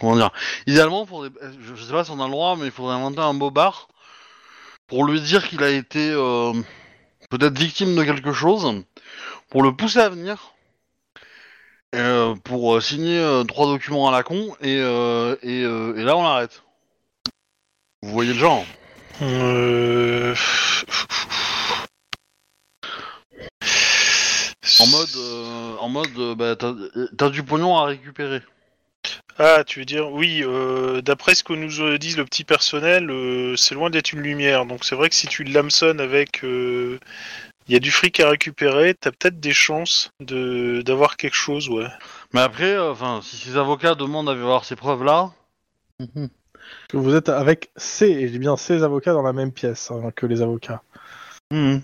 comment dire Idéalement, pour des- je, je sais pas si on a le droit, mais il faudrait inventer un beau bar pour lui dire qu'il a été euh, peut-être victime de quelque chose, pour le pousser à venir, euh, pour euh, signer euh, trois documents à la con, et, et, et là, on l'arrête. Vous voyez le genre En mode, euh, en mode, bah, t'as t'as du pognon à récupérer. Ah, tu veux dire, oui, euh, d'après ce que nous euh, disent le petit personnel, euh, c'est loin d'être une lumière. Donc c'est vrai que si tu l'hameçonnes avec... euh, Il y a du fric à récupérer, t'as peut-être des chances de d'avoir quelque chose, ouais. Mais après, euh, enfin, si ces avocats demandent à voir ces preuves-là, Que vous êtes avec ces, et je dis bien ces avocats dans la même pièce hein, que les avocats. Mhm.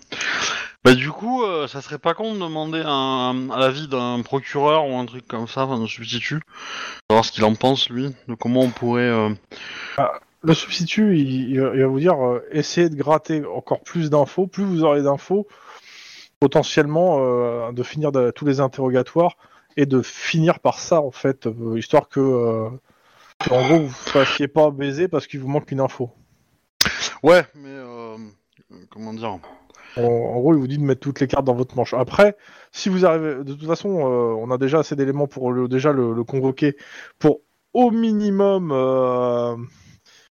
Bah du coup, euh, ça serait pas con de demander un, à l'avis d'un procureur ou un truc comme ça, enfin d'un substitut, savoir ce qu'il en pense lui, de comment on pourrait. euh, Le substitut, il, il va il va vous dire euh, essayez de gratter encore plus d'infos. Plus vous aurez d'infos, potentiellement euh, de finir de- tous les interrogatoires et de finir par ça en fait, euh, histoire que, euh, que, en gros vous ne fassiez pas baiser parce qu'il vous manque une info. Ouais, mais euh, comment dire? En, gros, il vous dit de mettre toutes les cartes dans votre manche. Après, si vous arrivez, de toute façon, euh, on a déjà assez d'éléments pour le, déjà le, le convoquer pour au minimum euh,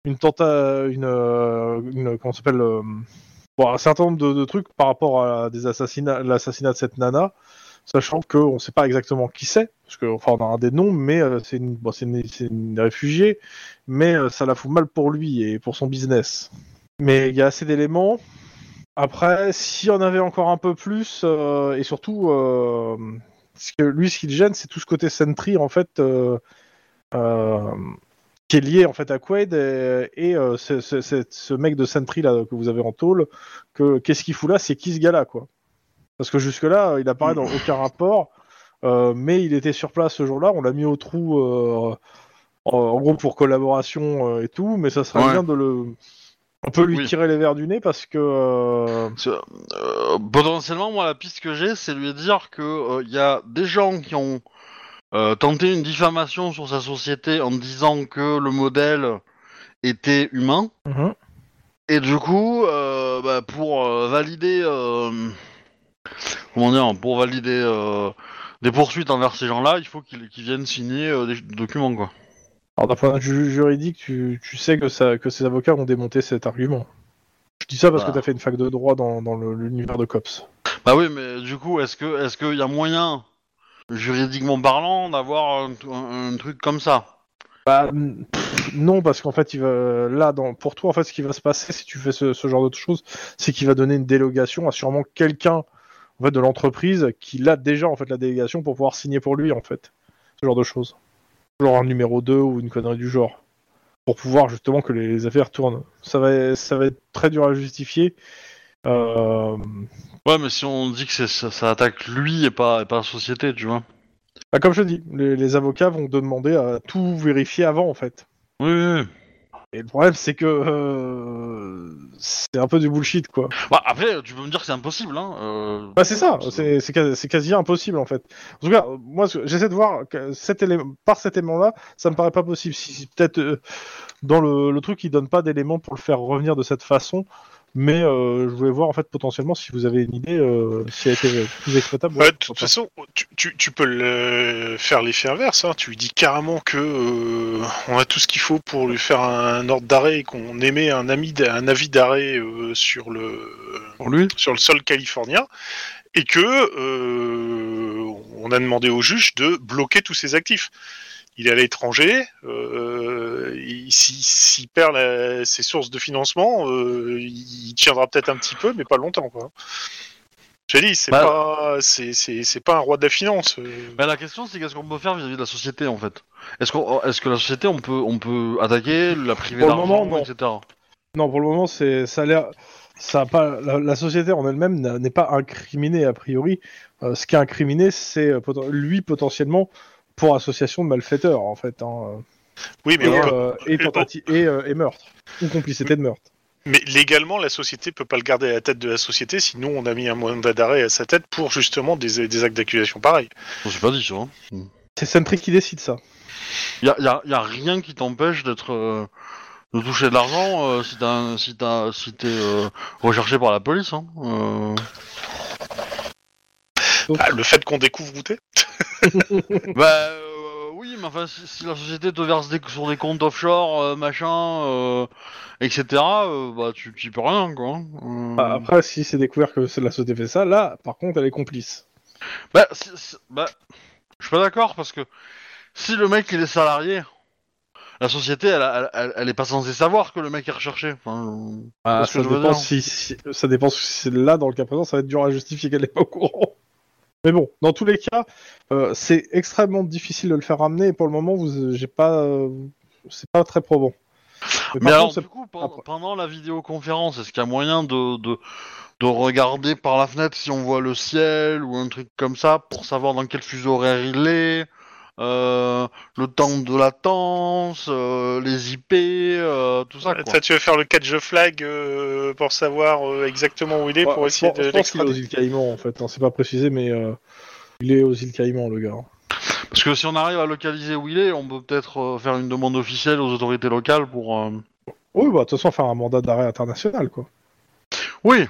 une tenta, une, euh, une comment s'appelle, euh, bon, un certain nombre de, de trucs par rapport à des assassinats, l'assassinat de cette nana, sachant que on sait pas exactement qui c'est, parce que enfin on a un des noms, mais euh, c'est une, bon, c'est une, c'est une réfugiée, mais euh, ça la fout mal pour lui et pour son business. Mais il y a assez d'éléments. Après, s'il y en avait encore un peu plus, euh, et surtout, euh, que lui, ce qui le gêne, c'est tout ce côté Sentry, en fait, euh, qui est lié en fait à Quaid et, et, euh, ce, mec de Sentry là que vous avez en tôle, que qu'est-ce qu'il fout là? C'est qui ce gars-là, quoi? Parce que jusque là, il apparaît dans aucun rapport, euh, mais il était sur place ce jour-là. On l'a mis au trou, euh, en, en gros pour collaboration et tout, mais ça serait Ouais. bien de le on peut lui Oui. tirer les verres du nez parce que euh, euh, potentiellement, moi, la piste que j'ai, c'est lui dire que il y a des gens qui ont euh, tenté une diffamation sur sa société en disant que le modèle était humain. Mhm. Et du coup, euh, bah, pour euh, valider, euh, comment dire, pour valider euh, des poursuites envers ces gens-là, il faut qu'ils qu'ils viennent signer euh, des documents, quoi. Alors d'un point de vue juridique, tu, tu sais que, ça, que ces avocats ont démonté cet argument. Je dis ça parce que tu as fait une fac de droit dans, l'univers de COPS. Bah oui, mais du coup, est-ce que, est-ce qu'il y a moyen, juridiquement parlant, d'avoir un, un- un truc comme ça? Bah, pff, non, parce qu'en fait, il va, là, dans, pour toi, en fait, ce qui va se passer si tu fais ce, ce genre de choses, c'est qu'il va donner une délégation à sûrement quelqu'un en fait, de l'entreprise qui l'a déjà en fait la délégation pour pouvoir signer pour lui, en fait. Ce genre de choses. Genre un numéro 2 ou une connerie du genre. Pour pouvoir justement que les, affaires tournent. Ça va, ça va être très dur à justifier. Euh, Ouais, mais si on dit que c'est- ça, ça attaque lui et pas, et pas la société, tu vois. Bah, comme je te dis, les, les avocats vont te demander à tout vérifier avant, en fait. Oui, oui, oui. Et le problème, c'est que euh, c'est un peu du bullshit, quoi. Bah, après, tu peux me dire que c'est impossible, hein. euh, Bah, c'est ça, c'est c'est quasi, impossible, en fait. En tout cas, moi, j'essaie de voir que cet élément, par cet élément-là, ça me paraît pas possible. Si, si peut-être euh, dans le, le truc, il donne pas d'éléments pour le faire revenir de cette façon. Mais euh, je voulais voir en fait potentiellement si vous avez une idée, euh, si elle était plus exploitable. Ouais, de toute façon, tu, tu- tu peux le faire l'effet inverse. Hein. Tu lui dis carrément que euh, on a tout ce qu'il faut pour lui faire un ordre d'arrêt et qu'on émet un, ami un avis d'arrêt euh, sur le Pour lui sur le sol californien et que euh, on a demandé au juge de bloquer tous ses actifs. Il est à l'étranger, euh, il- s'il perd la- ses sources de financement, euh, il tiendra peut-être un petit peu, mais pas longtemps. Quoi. Je t'ai dit, c'est Bah- pas, c'est, c'est, c'est pas un roi de la finance. euh. Bah, la question, c'est qu'est-ce qu'on peut faire vis-à-vis de la société, en fait? Est-ce qu'on, est-ce que la société, on peut, on peut attaquer, la priver Pour le d'argent, moment, non. etc. Non, pour le moment, c'est ça a l'air. Ça a pas la, la société en elle-même n'est pas incriminée a priori. Euh, ce qui est incriminé, c'est lui potentiellement pour association de malfaiteurs en fait, hein, Oui, mais, et, on euh, et tentative et, euh, et meurtre ou complicité de meurtre. mais légalement, la société peut pas le garder à la tête de la société. Sinon, on a mis un mandat d'arrêt à sa tête pour justement des, des actes d'accusation pareils. On s'est pas dit ça. Hein. C'est Sentry qui décide ça. Y a, y a- y a rien qui t'empêche d'être, euh, de toucher de l'argent euh, si t'as, un- si t'as, si t'es euh, recherché par la police. Hein. Ah, le fait qu'on découvre où t'es [LAUGHS] Bah euh, oui, mais enfin si, si la société te verse des, sur des comptes offshore, euh, machin, euh, etc. euh, bah tu tu peux rien quoi. hein. Euh, Bah, Après, si c'est découvert que c'est la société fait ça, là, par contre, elle est complice. Bah, bah, je suis pas d'accord parce que si le mec il est salarié, la société elle, elle, elle, elle est pas censée savoir que le mec est recherché. Enfin, euh, Ah, que ça, dépend si, si- ça dépend si c'est là, dans le cas présent, ça va être dur à justifier qu'elle n'est pas au courant. Mais bon, dans tous les cas, euh, c'est extrêmement difficile de le faire ramener et pour le moment, vous, j'ai pas, euh, c'est pas très probant. Mais, alors contre, du coup, pen- après- pendant la vidéoconférence, est-ce qu'il y a moyen de, de de regarder par la fenêtre si on voit le ciel ou un truc comme ça pour savoir dans quel fuseau horaire il est, euh, le temps de latence, euh, les IP, euh, tout ça. Quoi. Toi, tu veux faire le catch flag euh, pour savoir euh, exactement où il est Ouais, pour je essayer pense- de je pense qu'il est aux îles Caïmans en fait, hein, c'est pas précisé, mais euh, il est aux îles Caïmans le gars. Parce que si on arrive à localiser où il est, on peut peut-être euh, faire une demande officielle aux autorités locales pour. euh, Oui, bah de toute façon, faire un mandat d'arrêt international quoi. Oui.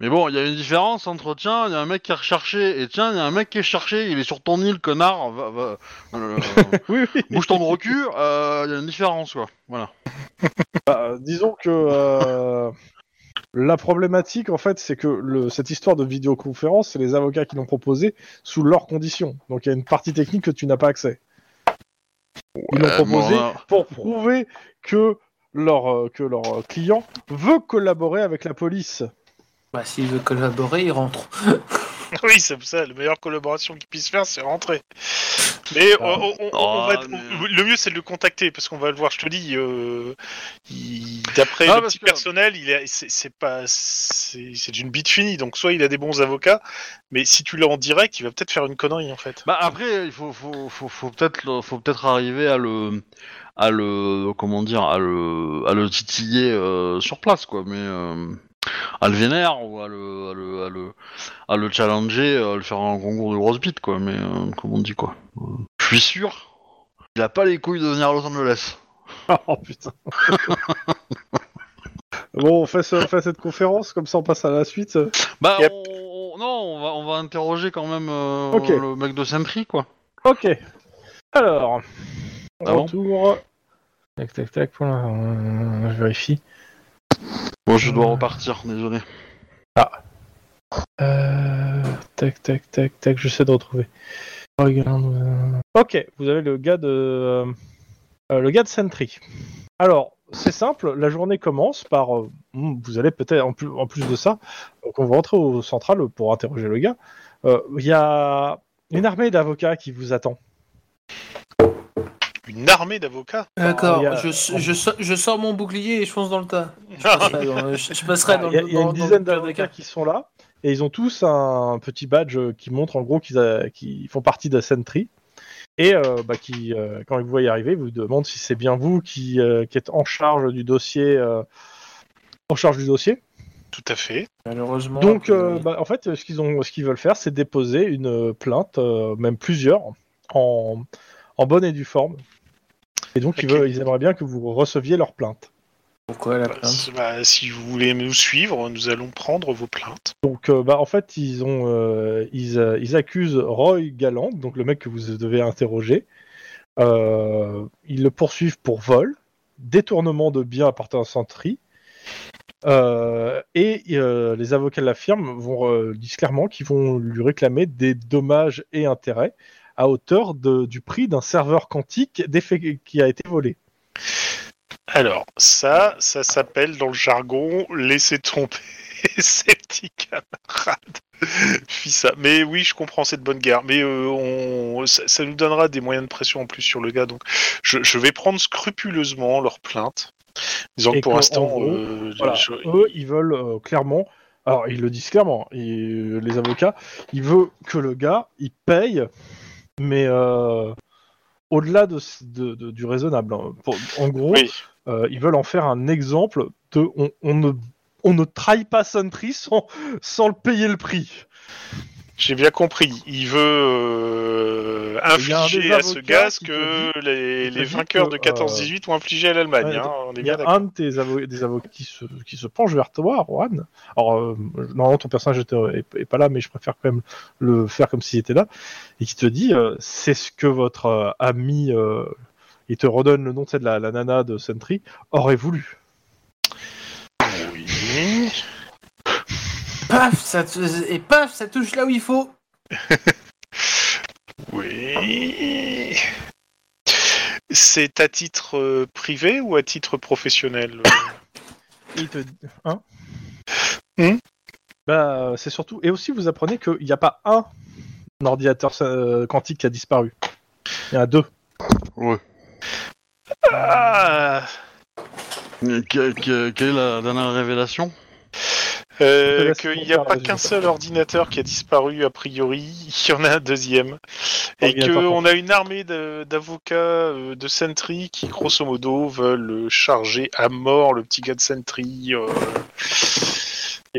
Mais bon, il y a une différence entre tiens, il y a un mec qui est recherché et tiens, il y a un mec qui est cherché, il est sur ton île, connard. Va, va, euh, [LAUGHS] Oui, oui. bouge ton gros cul. euh, Il y a une différence quoi. Voilà. Bah, disons que euh, la problématique, en fait, c'est que le, cette histoire de vidéoconférence, c'est les avocats qui l'ont proposé sous leurs conditions. Donc il y a une partie technique que tu n'as pas accès. Ils l'ont proposé bon, pour prouver que leur, que leur client veut collaborer avec la police. Bah, s'il veut collaborer, il rentre. [LAUGHS] Oui, c'est ça. La meilleure collaboration qu'il puisse faire, c'est rentrer. Mais Ah. on- on- on- Oh, on va- mais- on- le mieux, c'est de le contacter parce qu'on va le voir. Je te dis, euh, d'après Ah, le petit que- personnel, il c'est, pas, c'est, d'une bite finie. Donc soit il a des bons avocats, mais si tu l'as en direct, il va peut-être faire une connerie en fait. Bah après, il faut, faut, faut, faut peut-être, faut peut-être arriver à le, à le, comment dire, à le, à le titiller euh, sur place, quoi. Mais euh, à le vénère ou à le, à le, à le, à le challenger, à le faire un concours de grosse bite, quoi. Mais euh, comment on dit quoi Euh, Je suis sûr, il a pas les couilles de venir à Los Angeles. [LAUGHS] oh putain. [LAUGHS] bon, on fait, ce- on fait cette conférence, comme ça on passe à la suite. Bah Yep. on- on- non, on va, on va interroger quand même euh, Ok. le mec de Sentry, quoi. Ok. Alors, Ah bon. Tac, tac, tac, pour je vérifie. Bon, je dois Euh. repartir, désolé. Euh, tac, tac, tac, tac, j'essaie de retrouver. Regarde, euh, Ok, vous avez le gars de euh, le gars de Sentry. Alors, c'est simple, la journée commence par euh, hmm, vous allez peut-être en plus en plus de ça, on va rentrer au central pour interroger le gars. Il y a une armée d'avocats qui vous attend. Une armée d'avocats. D'accord, il y a- je, je, sors- je sors mon bouclier et je fonce dans le tas. [LAUGHS] Je passerai dans, je, je passerai dans Il y a, le il y a une dans dizaine d'avocats qui sont là et ils ont tous un petit badge qui montre en gros qu'ils qu'ils font partie de la Sentry. et euh, bah, qui, euh, quand il vous voit arriver, vous demande si c'est bien vous qui, euh, qui êtes en charge du dossier, euh, en charge du dossier. Tout à fait. Malheureusement. Donc, bah, en fait, ce qu'ils ont, ce qu'ils veulent faire, c'est déposer une plainte, euh, même plusieurs, en, en bonne et due forme. Et donc, ils, Ok. veulent, ils aimeraient bien que vous receviez leur plainte. pourquoi la Bah, plainte bah, si vous voulez nous suivre, nous allons prendre vos plaintes. Donc, euh, bah, en fait, ils ont, euh, ils, euh, ils accusent Roy Galland, donc le mec que vous devez interroger. Euh, ils le poursuivent pour vol, détournement de biens appartenant à Sentry. Euh, et euh, les avocats de la firme vont, euh, disent clairement qu'ils vont lui réclamer des dommages et intérêts à hauteur de- du prix d'un serveur quantique qui a été volé. Alors, ça, ça s'appelle dans le jargon laisser tomber [LAUGHS] ses petits camarades. Puis ça. Mais oui, je comprends cette bonne guerre. Mais euh, on, ça, ça nous donnera des moyens de pression en plus sur le gars. Donc, je, je vais prendre scrupuleusement leur plainte. Disons que pour l'instant, euh, Voilà. je- Eux, ils veulent euh, clairement, alors ils le disent clairement, les avocats, ils veulent que le gars, il paye, mais euh, au-delà de, de- de- du raisonnable. hein. Pour- en gros, Oui. euh, ils veulent en faire un exemple de on, on ne, on ne trahit pas Sentry sans, sans le payer le prix. J'ai bien compris. Il veut euh, infliger à ce qui que les, vainqueurs que, de 14-18 ont infligé à l'Allemagne. ouais, hein, on est Il y a un de tes avo- des avocats qui se, qui se penche vers toi, Juan. Alors, euh, normalement, ton personnage était- est, est pas là, mais je préfère quand même le faire comme s'il était là. Et qui te dit, euh, c'est ce que votre ami, il te redonne le nom de la, la nana de Sentry, aurait voulu. Oui. Paf, ça et paf, ça touche là où il faut. [LAUGHS] Oui. C'est à titre euh, privé ou à titre professionnel euh Et [COUGHS] il te hein Hmm? Bah, c'est surtout. Et aussi, vous apprenez qu'il n'y a pas un ordinateur euh, quantique qui a disparu. Il y en a deux. Ouais. Ah Que- que- quelle est la dernière révélation? Euh, Qu'il n'y a pas qu'un seul ordinateur qui a disparu a priori, [LAUGHS] il y en a un deuxième. Et qu'on a une armée d'avocats euh, de Sentry qui, grosso modo, veulent euh, charger à mort le petit gars de Sentry. euh,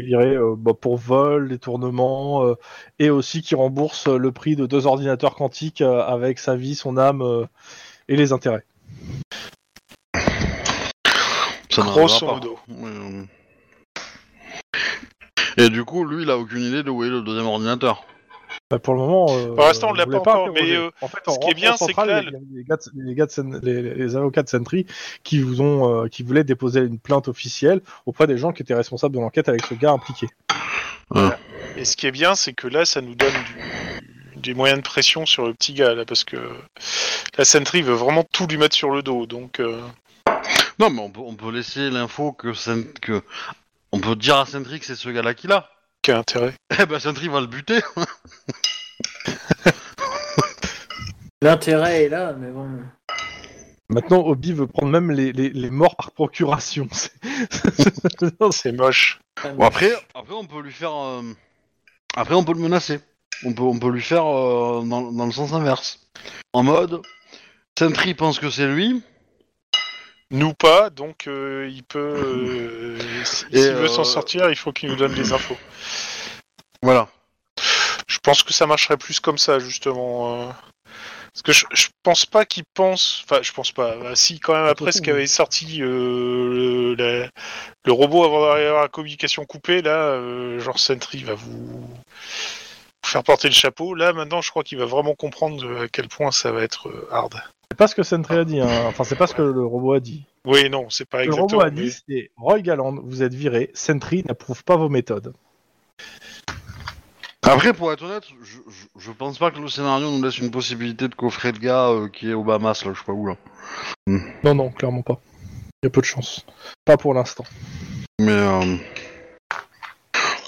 viré euh, bah, pour vol, détournement, euh, et aussi qui rembourse le prix de deux ordinateurs quantiques euh, avec sa vie, son âme euh, et les intérêts. Ça Grosso pas. Et du coup, lui, il a aucune idée de où est le deuxième ordinateur. Bah, pour le moment, euh, Pour l'instant, on vous l'a pas encore, mais, euh, en fait, ce en qui est bien, c'est que là, les, gars les, gars de Sen- les, les avocats de Sentry qui vous ont, euh, qui voulaient déposer une plainte officielle auprès des gens qui étaient responsables de l'enquête avec ce gars impliqué. Et ce qui est bien, c'est que là, ça nous donne du- des moyens de pression sur le petit gars, là, parce que la Sentry veut vraiment tout lui mettre sur le dos. Donc, euh, Non, mais on peut, on peut laisser l'info que. On peut dire à Sentry que c'est ce gars-là qui l'a. quel intérêt? Eh ben, Sentry va le buter. [LAUGHS] L'intérêt est là, mais bon. Maintenant, Obi veut prendre même les, les, les morts par procuration. [LAUGHS] C'est- moche. Bon, après, après, on peut lui faire. euh, Après, on peut le menacer. On peut, on peut lui faire euh, dans, dans le sens inverse. En mode. Sentry pense que c'est lui. Nous pas, donc euh, il peut. euh, [LAUGHS] S'il veut s'en euh, sortir, il faut qu'il nous donne des infos. Voilà. Je pense que ça marcherait plus comme ça, justement. Parce que je, je pense pas qu'il pense. Enfin, je pense pas. Bah, si, quand même, après ce qu'avait sorti euh, le, la- le robot avant d'avoir la communication coupée, là, euh, genre Sentry va vous faire porter le chapeau. Là, maintenant, je crois qu'il va vraiment comprendre à quel point ça va être euh, hard. C'est pas ce que Sentry a dit, hein. enfin c'est pas ce que le robot a dit. Oui, non, c'est pas Le exactement. robot a mais- dit c'est Roy Galland, vous êtes viré, Sentry n'approuve pas vos méthodes. Après, pour être honnête, je, je, je pense pas que le scénario nous laisse une possibilité de coffrer le gars euh, qui est au Bahamas, là, je sais pas où, là. Non, non, clairement pas. Il y a peu de chance. Pas pour l'instant. Mais, euh...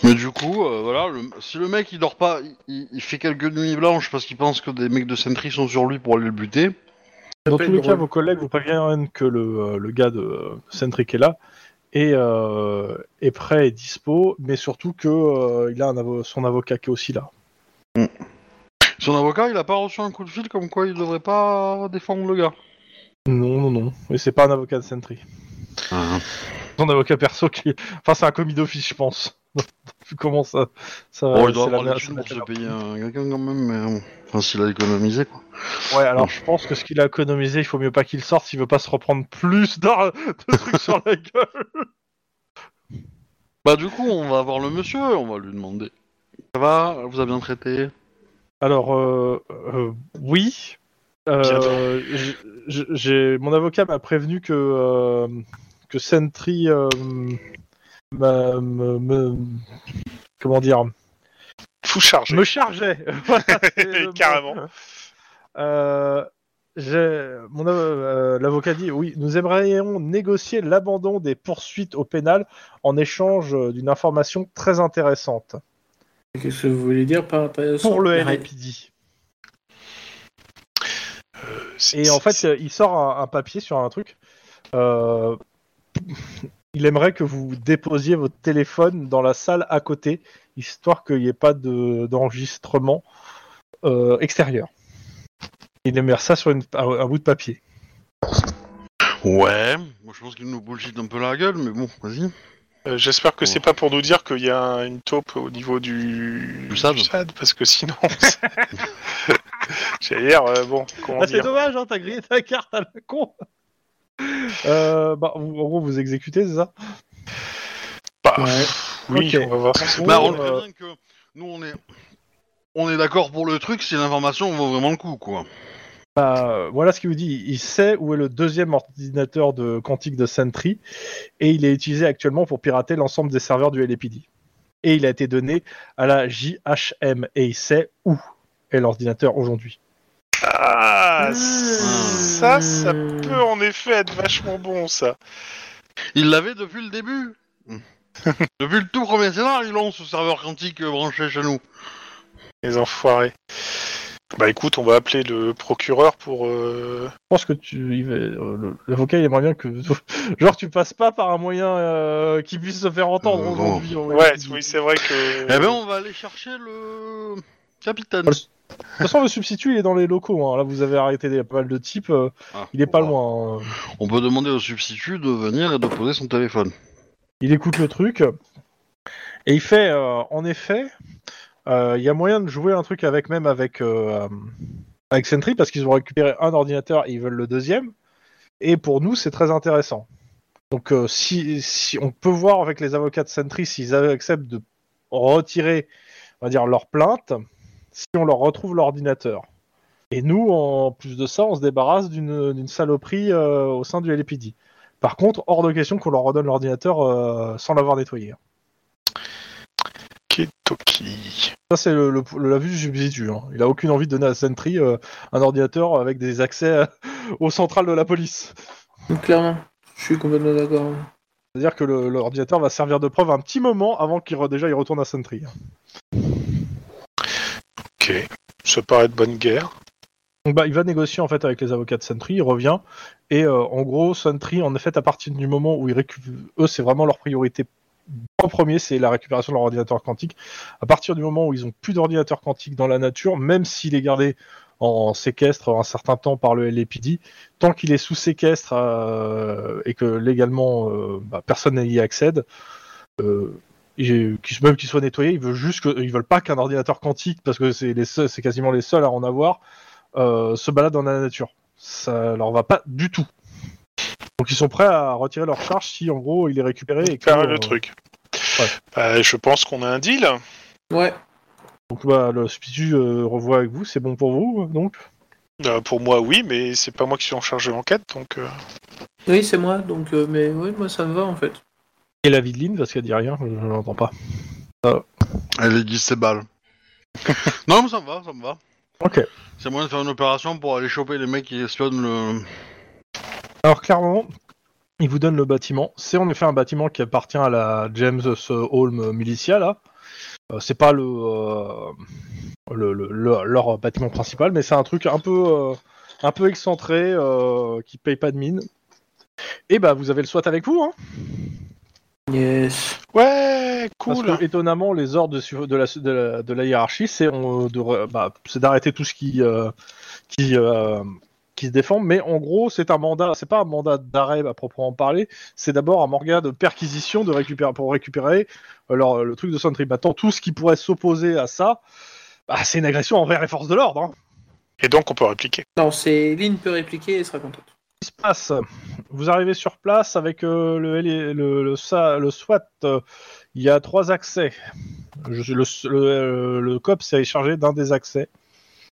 Mais du coup, euh, voilà, le- si le mec il dort pas, il- il, il fait quelques nuits blanches parce qu'il pense que des mecs de Sentry sont sur lui pour aller le buter. Dans tous les cas, vos collègues vous préviennent que le, euh, le gars de euh, Sentry qui est là est, euh, est prêt et dispo, mais surtout que euh, il a un avo- son avocat qui est aussi là. Son avocat, il a pas reçu un coup de fil comme quoi il devrait pas défendre le gars. Non, non, non. Mais c'est pas un avocat de Sentry. Son avocat perso qui. Enfin, c'est un commis d'office, je pense. [LAUGHS] Comment ça. ça Bon, il doit la- avoir la- pour se payer un quelqu'un quand même, mais bon. Enfin, s'il a économisé, quoi. Ouais, alors je pense que ce qu'il a économisé, il faut mieux pas qu'il sorte s'il veut pas se reprendre plus [LAUGHS] de trucs sur la gueule. Bah, du coup, on va voir le monsieur, on va lui demander. Ça va Vous a bien traité Alors, euh, euh, oui. Euh, j'ai mon avocat m'a prévenu que euh, que Sentry euh, m'a- me, me- comment dire? Fou chargé. me chargeait. [LAUGHS] Voilà, mot. Carrément. Euh, mon euh, l'avocat dit oui, nous aimerions négocier l'abandon des poursuites au pénal en échange euh, d'une information très intéressante Qu'est-ce que vous voulez dire par intéressant? Pour le. LAPD. C'est- Et en fait, euh, il sort un, un papier sur un truc. Euh, il aimerait que vous déposiez votre téléphone dans la salle à côté, histoire qu'il n'y ait pas de- d'enregistrement euh, extérieur. Il aimerait ça sur une- un, un bout de papier. Ouais. Moi, je pense qu'il nous bullshit un peu la gueule, mais bon, vas-y. Euh, J'espère que c'est pas pour nous dire qu'il y a un- une taupe au niveau du, Du SAD. parce que sinon. [LAUGHS] c'est- [LAUGHS] J'allais dire, euh, bon, comment Ah, c'est dommage, hein, t'as grillé ta carte à la con. Euh, bah, vous- en gros, vous exécutez, c'est ça Bah, Ouais. Oui, on va voir. Bah, on euh, que nous, on est, on est d'accord pour le truc si l'information vaut vraiment le coup, quoi. Bah, voilà ce qu'il vous dit. Il sait où est le deuxième ordinateur de quantique de Sentry et il est utilisé actuellement pour pirater l'ensemble des serveurs du LAPD. Et il a été donné à la JHM et il sait où est l'ordinateur aujourd'hui. Ah, Mmh. ça, ça peut en effet être vachement bon, ça. Il l'avait depuis le début. [LAUGHS] depuis le tout premier scénar, il lance ce serveur quantique euh, branché chez nous. Les enfoirés. Bah écoute, on va appeler le procureur pour. euh, Je pense que tu, il euh, le- l'avocat il aimerait bien que, [LAUGHS] genre, tu passes pas par un moyen euh, qui puisse se faire entendre Euh, aujourd'hui. Ouais, oui, c'est vrai que. Eh ben, on va aller chercher le capitaine. De toute façon, le substitut il est dans les locaux. hein. Là, vous avez arrêté des- pas mal de types. euh, Ah, il est pas loin. hein. On peut demander au substitut de venir et de poser son téléphone. Il écoute le truc et il fait, euh, en effet, euh, il y a moyen de jouer un truc avec même avec euh, avec Sentry parce qu'ils ont récupéré un ordinateur et ils veulent le deuxième. Et pour nous, c'est très intéressant. Donc, euh, si, si on peut voir avec les avocats de Sentry s'ils acceptent de retirer, on va dire, leur plainte, si on leur retrouve l'ordinateur. Et nous, en plus de ça, on se débarrasse d'une saloperie euh, au sein du LAPD. Par contre, hors de question qu'on leur redonne l'ordinateur euh, sans l'avoir nettoyé. Toki. Ça, c'est le, la vue du substitut. hein. Il a aucune envie de donner à Sentry euh, un ordinateur avec des accès euh, [LAUGHS] aux centrales de la police. Donc, Clairement, je suis complètement d'accord. C'est-à-dire que l'ordinateur va servir de preuve un petit moment avant qu'il re- déjà il retourne à Sentry. Ok. Ça paraît de bonne guerre. Bah, il va négocier en fait avec les avocats de Sentry, il revient et euh, en gros Sentry en effet à partir du moment où ils récupèrent, eux c'est vraiment leur priorité en premier c'est la récupération de leur ordinateur quantique. À partir du moment où ils ont plus d'ordinateur quantique dans la nature, même s'il est gardé en séquestre un certain temps par le LAPD, tant qu'il est sous séquestre euh, et que légalement euh, bah, personne n'y accède, et même qu'il soit nettoyé, ils veulent juste que, ils veulent pas qu'un ordinateur quantique parce que c'est les seuls- c'est quasiment les seuls à en avoir euh, se baladent dans la nature. Ça leur va pas du tout. Donc ils sont prêts à retirer leur charge si en gros il est récupéré et que, Faire euh, le truc. ouais. Bah, je pense qu'on a un deal. Ouais. Donc bah, le substitut euh, revoit avec vous, c'est bon pour vous donc? Euh, pour moi, oui, mais c'est pas moi qui suis en charge de l'enquête, donc. euh, Oui, c'est moi, donc, euh, mais oui, moi ça me va en fait. Et la vie de Lynn parce qu'elle dit rien, je, je l'entends pas. Elle est 10 ses balles. [LAUGHS] non, mais ça me va, ça me va. Ok. C'est moyen de faire une opération pour aller choper les mecs qui espionnent le. Alors clairement, il vous donne le bâtiment. C'est en effet un bâtiment qui appartient à la James Holm Militia là. Euh, c'est pas le, euh, le, le- le- leur bâtiment principal, mais c'est un truc un peu euh, un peu excentré euh, qui paye pas de mine. Et bah vous avez le SWAT avec vous, hein Yes. Ouais Parce cool. que étonnamment, les ordres de, la, de, la, de la hiérarchie, c'est bah, c'est d'arrêter tout ce qui euh, qui euh, qui se défend. Mais en gros, c'est un mandat. C'est pas un mandat d'arrêt à proprement parler. C'est d'abord un mandat de perquisition de récupérer pour récupérer euh, le truc de Sentry. Maintenant, tout ce qui pourrait s'opposer à ça, bah, c'est une agression envers les forces de l'ordre. hein. Et donc on peut répliquer. Non, c'est Lynn peut répliquer et sera contente. Qu'est-ce qui se passe? Vous arrivez sur place avec euh, le, le, le, SWAT. euh, Il y a trois accès. Le, euh, le COPS est chargé d'un des accès.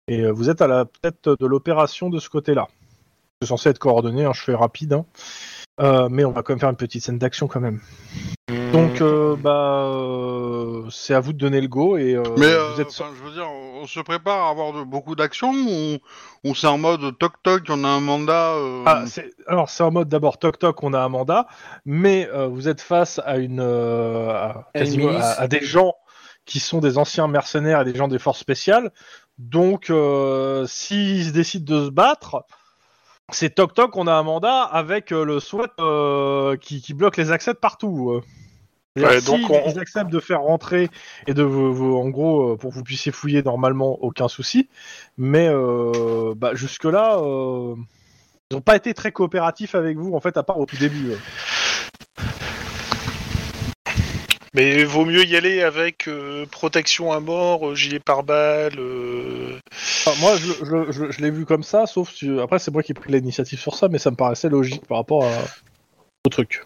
Et vous êtes à la tête de l'opération de ce côté-là. C'est censé être coordonné, hein, je fais rapide. hein. Euh, mais on va quand même faire une petite scène d'action quand même. Donc, euh, bah, euh, c'est à vous de donner le go et euh, Mais euh, vous êtes enfin, je veux dire, on se prépare à avoir de, beaucoup d'actions ou, ou c'est en mode toc toc, on a un mandat. euh, Ah, c'est- alors c'est en mode d'abord toc toc, on a un mandat, mais euh, vous êtes face à une, euh, à, À quasiment- à- à des gens qui sont des anciens mercenaires et des gens des forces spéciales. Donc, euh, s'ils décident de se battre, c'est toc toc, on a un mandat avec euh, le SWAT euh, qui, qui bloque les accès de partout. euh. Ouais, donc si on- ils acceptent de faire rentrer et de vous, vous- en gros euh, pour que vous puissiez fouiller normalement, aucun souci. Mais euh, bah, jusque là. euh, ils n'ont pas été très coopératifs avec vous, en fait, à part au tout début. Mais vaut mieux y aller avec euh, protection à mort, euh, gilet pare-balles. euh, Enfin, moi, je, je- je- je l'ai vu comme ça, sauf si... Après, c'est moi qui ai pris l'initiative sur ça, mais ça me paraissait logique par rapport à... au truc.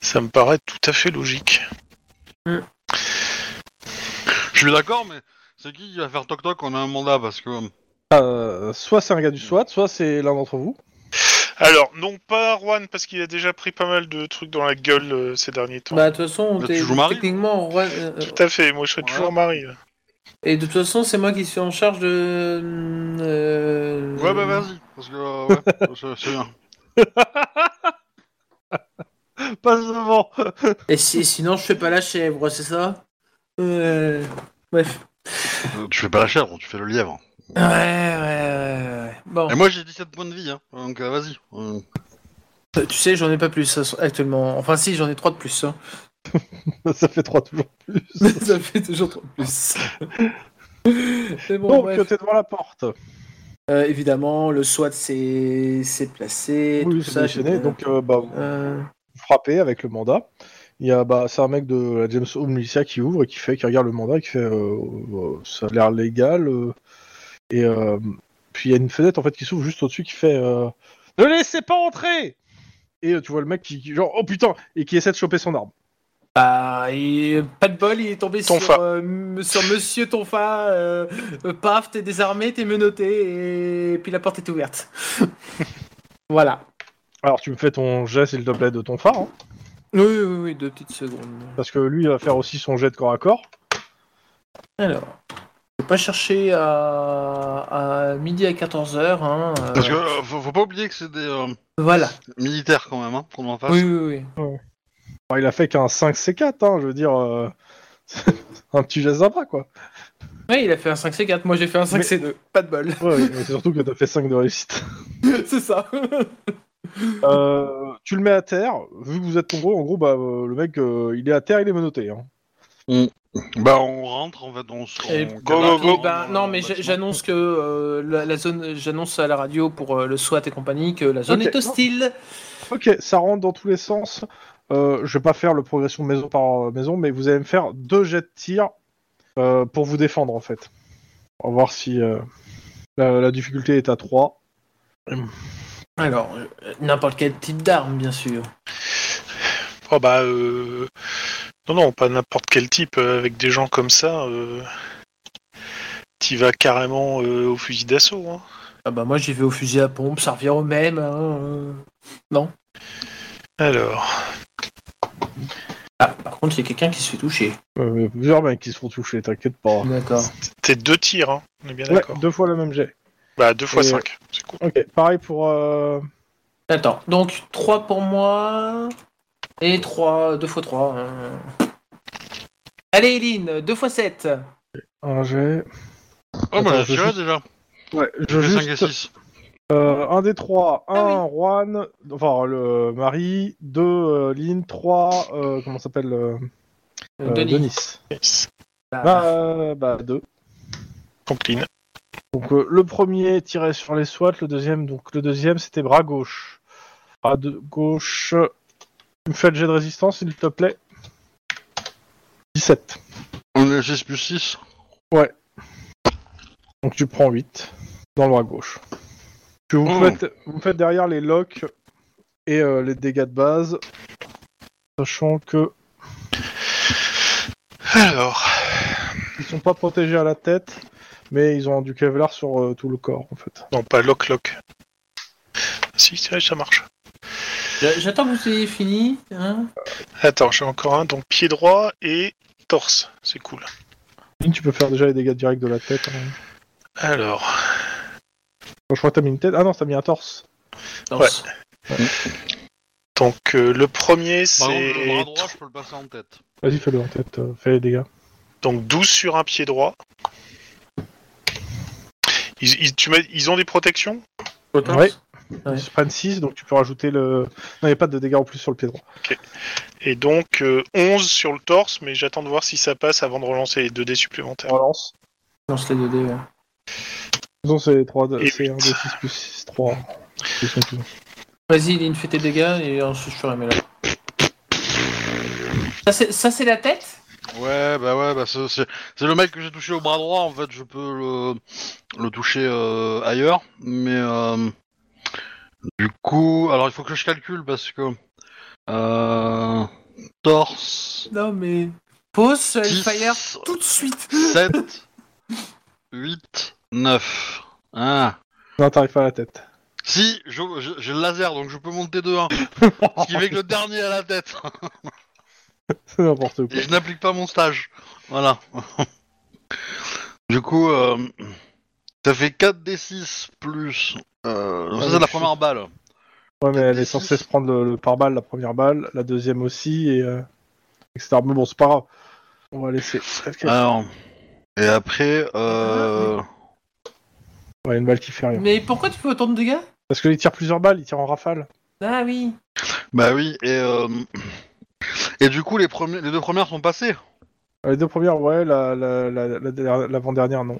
Ça me paraît tout à fait logique. Je suis d'accord, mais c'est qui qui va faire toc toc On a un mandat? Parce que. Euh, soit c'est un gars du SWAT, soit c'est l'un d'entre vous. Alors, non pas Juan, parce qu'il a déjà pris pas mal de trucs dans la gueule euh, ces derniers temps. Bah, de toute façon, t'es- tu joues Marie techniquement, Juan- euh, euh, Tout à fait, moi je serais Voilà. toujours Marie. là. et de toute façon, c'est moi qui suis en charge de. euh, Ouais, bah vas-y, parce que euh, ouais, [LAUGHS] c'est- bien. [LAUGHS] Passe devant Et si, sinon, je fais pas la chèvre, c'est ça? Euh, Bref. Euh, Tu fais pas la chèvre, tu fais le lièvre. Ouais, ouais, ouais, ouais. Bon, Et moi j'ai 17 points de vie, hein, donc euh, vas-y. Euh, tu sais, j'en ai pas plus euh, actuellement. Enfin, si, j'en ai 3 de plus. hein. [LAUGHS] Ça fait trois toujours plus. [LAUGHS] Ça fait toujours 3 de plus. Mais bon, Donc, bref. t'es devant la porte. Euh, évidemment, le SWAT s'est s'est placé. Oui, tout c'est ça, j'ai- donc euh, bah, vous Euh, frappez avec le mandat. Il y a, bah, c'est un mec de la James Home Militia qui ouvre et qui fait, qui regarde le mandat et qui fait, euh, euh, ça a l'air légal. euh, et euh, puis il y a une fenêtre en fait qui s'ouvre juste au-dessus qui fait, euh, ne laissez pas entrer. Et euh, tu vois le mec qui, qui- genre, oh putain, et qui essaie de choper son arme. Bah, et pas de bol, il est tombé sur, Tonfa. euh, Monsieur Tonfa. Euh, paf, t'es désarmé, t'es menotté, et puis la porte est ouverte. [LAUGHS] voilà. Alors tu me fais ton jet s'il te plaît de ton phare, hein, Oui, oui, oui, deux petites secondes. parce que lui il va faire aussi son jet de corps à corps. Alors, pas chercher à, à midi à 14h. Hein, euh, Parce que euh, faut, faut pas oublier que c'est des euh, Voilà. militaires quand même, hein, qu'on en face. Oui, oui, oui. Alors, il a fait qu'un 5C4, hein, je veux dire, euh, [LAUGHS] un petit jet sympa quoi. Oui, il a fait un 5C4, moi j'ai fait un 5C2. Pas de bol. Ouais, mais c'est surtout que t'as fait 5 de réussite. [LAUGHS] [LAUGHS] C'est ça. Euh, tu le mets à terre, vu que vous êtes nombreux, en gros, bah, euh, le mec, euh, il est à terre, il est menotté. Hein. Bah on rentre on se. Et- on go, calage go, go. dans- Ben, dans non, mais j'annonce que euh, la, la zone, j'annonce à la radio pour euh, le SWAT et compagnie que la zone est hostile. Ok, ça rentre dans tous les sens. Euh, je vais pas faire le progression maison par maison, mais vous allez me faire deux jets de tir euh, pour vous défendre, en fait. On va voir si euh, la, la difficulté est à 3. Alors, n'importe quel type d'arme, bien sûr. Oh bah euh... non non pas n'importe quel type euh, avec des gens comme ça. Euh... T'y vas carrément euh, au fusil d'assaut. Hein. Ah bah moi j'y vais au fusil à pompe, ça revient au même. hein, euh. Alors Ah, par contre, il y a quelqu'un qui se fait toucher. Euh, il y a plusieurs mecs qui se font toucher, t'inquiète pas. D'accord. t'es deux tirs, hein. on est bien Ouais, d'accord. deux fois le même jet. Bah deux fois Et- cinq, c'est cool. Ok, pareil pour... euh, Attends, donc 3 pour moi et 3, 2 x 3. Allez, Eline, 2 x 7. un jet. Oh, bah je tiré déjà. Ouais, je J'ai 5 et juste... 6. Euh, un des trois, un Ah Juan, enfin le Marie, deux euh, Lynn, trois, euh, comment s'appelle euh, Euh, Denis. Denis. Yes. Bah, Bah, euh, bah, deux. Franklin. Donc euh, le premier tirait sur les SWAT, le deuxième, donc le deuxième c'était bras gauche. Bras de gauche. Tu me fais le jet de résistance, s'il te plaît. 17. On est 6 plus 6. Donc tu prends 8 dans le bras gauche. Puis vous, Oh. faites, vous faites derrière les locks et euh, les dégâts de base. Sachant que Alors, ils sont pas protégés à la tête, mais ils ont du Kevlar sur euh, tout le corps en fait. non, pas lock lock. Si, ça marche. J'a- J'attends que vous ayez fini. Hein Attends, j'ai encore un. Donc pied droit et torse. C'est cool. Tu peux faire déjà les dégâts directs de la tête. hein. Alors, Je crois que t'as mis une tête. Ah non, t'as mis un torse. Torse. donc euh, le premier contre, le bras c'est droit, je peux le passer en tête. Vas-y, fais-le en tête. euh, fais les dégâts. donc 12 sur un pied droit. Ils, ils- tu m'as- ils ont des protections? Ouais. Ouais. Ils prennent 6, donc tu peux rajouter le. Non, il n'y a pas de dégâts en plus sur le pied droit. et donc euh, 11 sur le torse, mais j'attends de voir si ça passe avant de relancer les 2 dés supplémentaires. Relance. Lance les 2 dés. ouais. Non, c'est 3 Et c'est 1 huit. d 6 plus 6, 3. Ils sont tous. Vas-y, Lynn, fais tes dégâts et ensuite je ferai mes là. Ça, c'est- Ça, c'est la tête? Ouais, bah ouais, bah c'est c'est- c'est le mec que j'ai touché au bras droit, en fait, je peux le, le toucher euh, ailleurs, mais euh, du coup, alors il faut que je calcule parce que euh, torse, Non, mais. Pause sur 10, Hellfire tout de suite 7, 8, 9. Ah. Non, t'arrives pas à la tête. Si, je- je- j'ai le laser, donc je peux monter de 1. Ce qui fait que le dernier à la tête. [LAUGHS] C'est n'importe quoi. Et je n'applique pas mon stage. Voilà. du coup, euh, ça fait 4d6 plus... Euh, ça, Ah, c'est la première balle. Ouais, mais elle est censée se prendre le, le pare-balles, la première balle, la deuxième aussi, et. Euh, etc. Mais bon, c'est pas grave. On va laisser. Alors, et après, euh... Ouais, une balle qui fait rien. Mais pourquoi tu fais autant de dégâts? Parce qu'il tire plusieurs balles, il tire en rafale. Ah oui bah oui, et euh... et du coup, les, premiers, les deux premières sont passées? Les deux premières, ouais, la- la- la- la l'avant-dernière, non.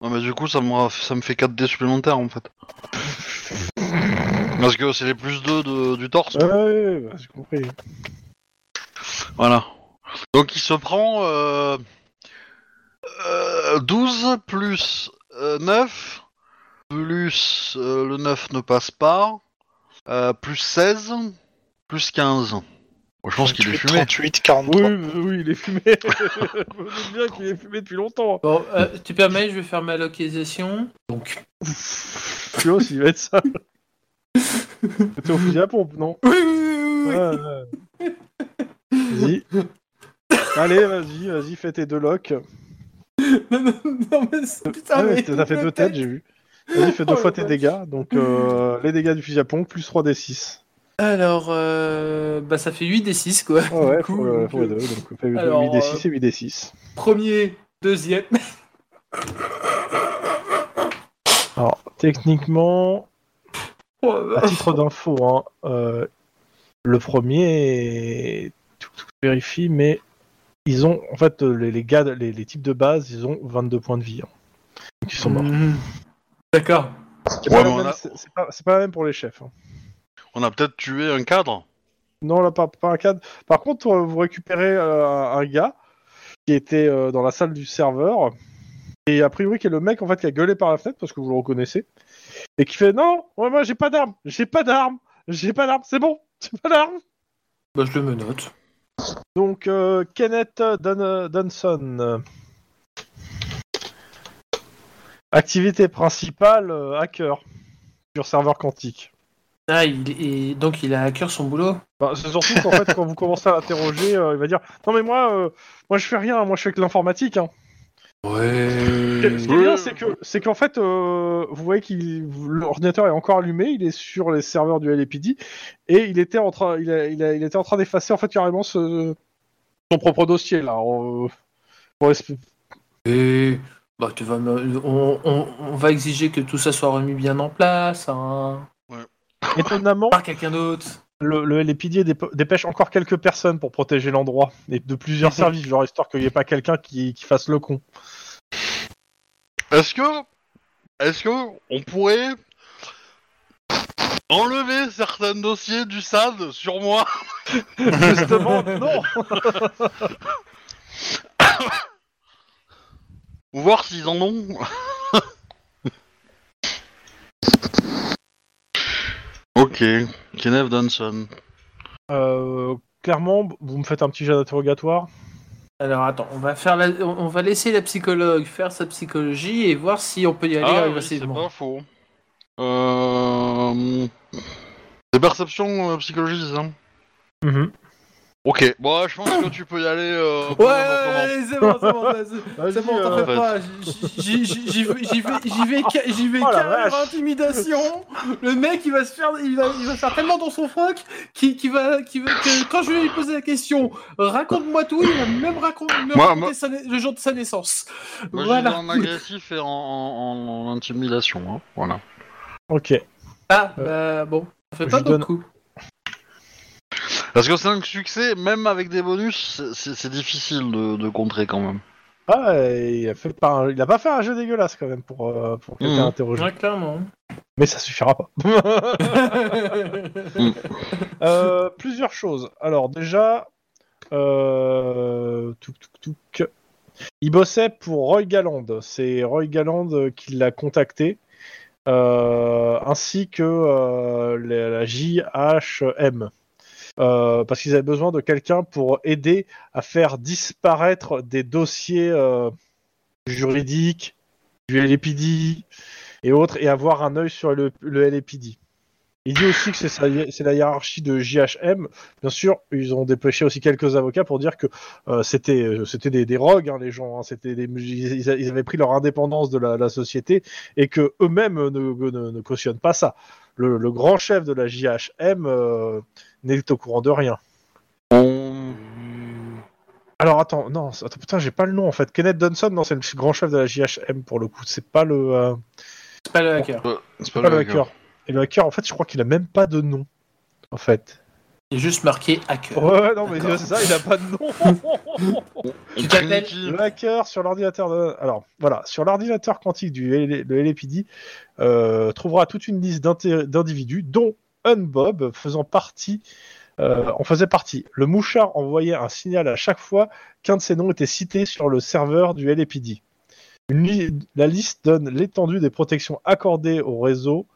Ouais, mais du coup, ça me, ça me fait 4d supplémentaires en fait. Parce que c'est les plus 2 de, du torse. Ouais, ouais, ouais, bah, j'ai compris. Voilà. Donc il se prend euh, euh, 12 plus euh, 9, plus euh, le 9 ne passe pas, euh, plus 16, plus 15. Bon, je pense qu'il est 38, fumé. 38, 43. Oui, oui, oui, il est fumé. [LAUGHS] Je me doute bien qu'il est fumé depuis longtemps. Bon, euh, tu permets, je vais faire ma localisation. Donc. Tu vois, s'il va être ça. T'es au fusil à pompe, non Oui, oui, oui, Ouais, ouais. Vas-y. Allez, vas-y, vas-y, fais tes deux locks. non, non, non, mais c'est- putain, Ah ouais, mais. T'as fait deux têtes, j'ai vu. Vas-y, fais deux Oh, fois tes dégâts. Donc, euh, les dégâts du fusil à pompe, plus 3d6. Alors, euh, bah ça fait 8 des 6 quoi. Ah ouais, Du coup, faut, euh, donc, faut les euh, deux. Donc, fais alors, 8d6 et 8d6. Premier, deuxième. [LAUGHS] Alors, techniquement, Oh, à vache. titre d'info, hein, euh, le premier, tout, tout vérifie, mais ils ont, en fait, euh, les, les gars, les, les types de base, ils ont 22 points de vie. hein. Donc ils sont morts. D'accord. C'est Ouais, pas, on même- a- pas- pas la même pour les chefs. hein. On a peut-être tué un cadre. Non, là, pas, pas un cadre. Par contre, euh, vous récupérez euh, un gars qui était euh, dans la salle du serveur. Et a priori, qui est le mec en fait qui a gueulé par la fenêtre parce que vous le reconnaissez. Et qui fait Non, ouais, moi j'ai pas d'armes, j'ai pas d'armes, j'ai pas d'armes, c'est bon, [LAUGHS] j'ai pas d'armes. Bah je le me note. Donc, euh, Kenneth Dun- Dunson. Activité principale, euh, hacker. Sur serveur quantique. Ah, il est... donc il a à cœur son boulot. Bah, c'est surtout qu'en fait, quand vous commencez à l'interroger, euh, il va dire Non, mais moi, euh, moi je fais rien, moi je fais que l'informatique. Hein. Ouais. Ce qui est bien, c'est que, c'est qu'en fait, euh, vous voyez qu'il l'ordinateur est encore allumé, il est sur les serveurs du LAPD et il était en train, il, a- il, a- il était en train d'effacer en fait carrément ce- son propre dossier là. en- Et... Bah tu vas me... on, on, on va exiger que tout ça soit remis bien en place, hein. [LAUGHS] Étonnamment, Par quelqu'un d'autre. Le, le LAPD dép- dépêche encore quelques personnes pour protéger l'endroit et de plusieurs [LAUGHS] services, genre histoire qu'il n'y ait pas quelqu'un qui, qui fasse le con. Est-ce que, est-ce que on pourrait enlever certains dossiers du SAD sur moi? Justement, [LAUGHS] non. ou voir s'ils en ont Ok, Kenneth Dunson. Euh, clairement, vous me faites un petit jet d'interrogatoire. Alors attends, on va faire la... on va laisser la psychologue faire sa psychologie et voir si on peut y aller Ah oui, c'est pas faux. Euh... C'est perception euh, psychologie, c'est ça? Ok, bon, je pense que tu peux y aller. Euh, Ouais, ouais, c'est bon, c'est bon, [LAUGHS] c'est- bon, t'en euh, fais pas. J'y vais, j'y vais, j'y vais, ca- j'y vais Oh carrément intimidation. Le mec, il va se faire, il va, il va se faire tellement dans son froc qu'il qu'il va, qu'il va, que quand je vais lui poser la question, raconte-moi tout, il va même raconter, me Moi, raconter moi- sa na- le jour de sa naissance. Moi, voilà. en agressif et en, en- en intimidation, hein. voilà. Ok. Ah, bah bon, ça fait pas donne- beaucoup. Parce que 5 succès, même avec des bonus, c'est- difficile de, de contrer quand même. Ah, il a, fait pas un- il a pas fait un jeu dégueulasse quand même pour, euh, pour quelqu'un Mhm. interrogé. Ouais, clairement. Mais ça suffira pas. [LAUGHS] Euh, plusieurs choses. Alors déjà, euh... touc, touc, touc. il bossait pour Roy Galland. C'est Roy Galland euh, qui l'a contacté, euh, ainsi que euh, la, la JHM. Euh, parce qu'ils avaient besoin de quelqu'un pour aider à faire disparaître des dossiers euh, juridiques, du LAPD et autres, et avoir un œil sur le, le. Il dit aussi que c'est la hiérarchie de JHM. Bien sûr, ils ont dépêché aussi quelques avocats pour dire que euh, c'était des, des rogues, hein, les gens. hein, c'était ils, avaient pris leur indépendance de la, société et que eux-mêmes ne, ne, ne cautionnent pas ça. Le, grand chef de la JHM n'est au courant de rien. On... Alors attends, non, attends, putain, j'ai pas le nom en fait. Kenneth Dunson, non, c'est le grand chef de la JHM pour le coup. C'est pas le, euh, C'est pas le hacker. C'est pas le hacker. Et le hacker, en fait, je crois qu'il a même pas de nom. En fait. Il est juste marqué hacker. Ouais, non, mais c'est ça, il a pas de nom. Tu t'appelles. Le hacker sur l'ordinateur. de- Alors, voilà, sur l'ordinateur quantique du L- le euh, trouvera toute une liste d'individus, dont Unbob faisant partie. euh, en faisait partie. Le mouchard envoyait un signal à chaque fois qu'un de ces noms était cité sur le serveur du LAPD. Li- la liste donne l'étendue des protections accordées au réseau.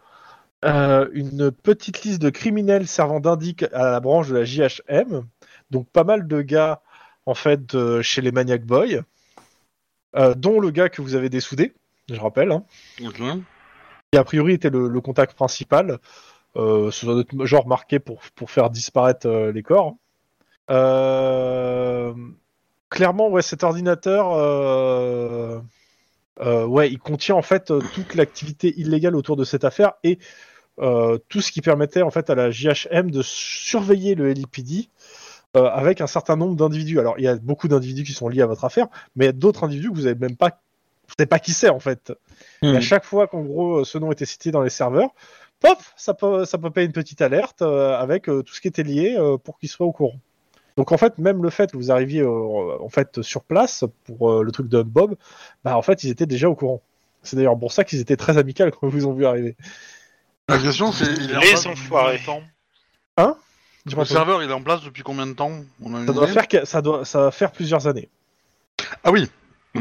euh, une petite liste de criminels servant d'indic à la branche de la JHM. Donc pas mal de gars en fait euh, chez les Maniac Boys, euh, dont le gars que vous avez dessoudé, je rappelle, hein, qui a priori était le, le contact principal. Euh, ce doit être genre marqué pour, pour faire disparaître euh, les corps. Euh, clairement, ouais, cet ordinateur, ouais, il contient en fait toute l'activité illégale autour de cette affaire et tout ce qui permettait en fait à la JHM de surveiller le euh, avec un certain nombre d'individus. Alors, il y a beaucoup d'individus qui sont liés à votre affaire, mais il y a d'autres individus que vous n'avez même pas, vous savez pas qui c'est en fait. Et à chaque fois qu'en gros ce nom était cité dans les serveurs, pop, ça peut, ça peut payer une petite alerte euh, avec euh, tout ce qui était lié euh, pour qu'ils soient au courant. Donc en fait, même le fait que vous arriviez euh, en fait sur place pour euh, le truc de Bob, bah en fait ils étaient déjà au courant. C'est d'ailleurs pour ça qu'ils étaient très amicaux quand ils vous ont vu arriver. La question c'est, il est en Les place depuis combien de enfoirés. temps? Dis-moi Le pas. serveur, il est en place depuis combien de temps? On a une Ça doit faire que- ça doit ça va faire plusieurs années. Ah oui. [CLEARS THROAT]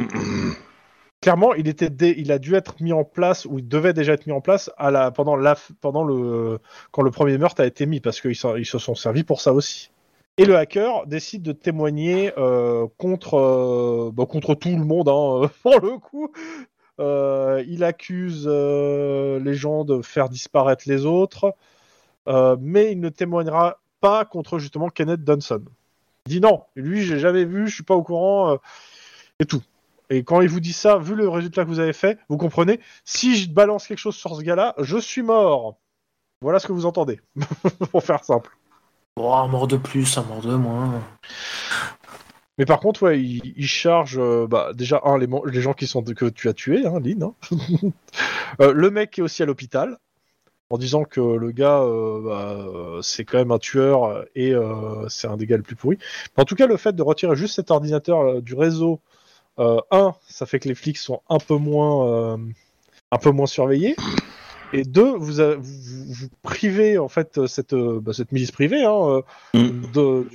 Clairement, il était dé- il a dû être mis en place ou il devait déjà être mis en place pendant le quand le premier meurtre a été mis parce qu'ils se sont servis pour ça aussi. Et le hacker décide de témoigner euh, contre euh, bah, contre tout le monde hein, [LAUGHS] pour le coup. Euh, il accuse les gens de faire disparaître les autres, mais il ne témoignera pas contre justement Kenneth Dunson. Il dit non, lui j'ai jamais vu, je suis pas au courant et tout. Et quand il vous dit ça, vu le résultat que vous avez fait, vous comprenez, si je balance quelque chose sur ce gars-là, je suis mort. Voilà ce que vous entendez, [LAUGHS] pour faire simple. Bon, un mort de plus, un mort de moins. Mais par contre, ouais, il, il charge euh, bah, déjà un les, les gens qui sont que tu as tués, hein, Lynn. hein. [LAUGHS] Euh, le mec qui est aussi à l'hôpital. en disant que le gars, euh, bah, c'est quand même un tueur et c'est un des gars le plus pourri. Mais en tout cas, le fait de retirer juste cet ordinateur du réseau, un, ça fait que les flics sont un peu moins, euh, un peu moins surveillés. Et deux, vous, a- vous, vous- vous privez en fait cette, euh, bah, cette milice privée hein, euh, Mm. de,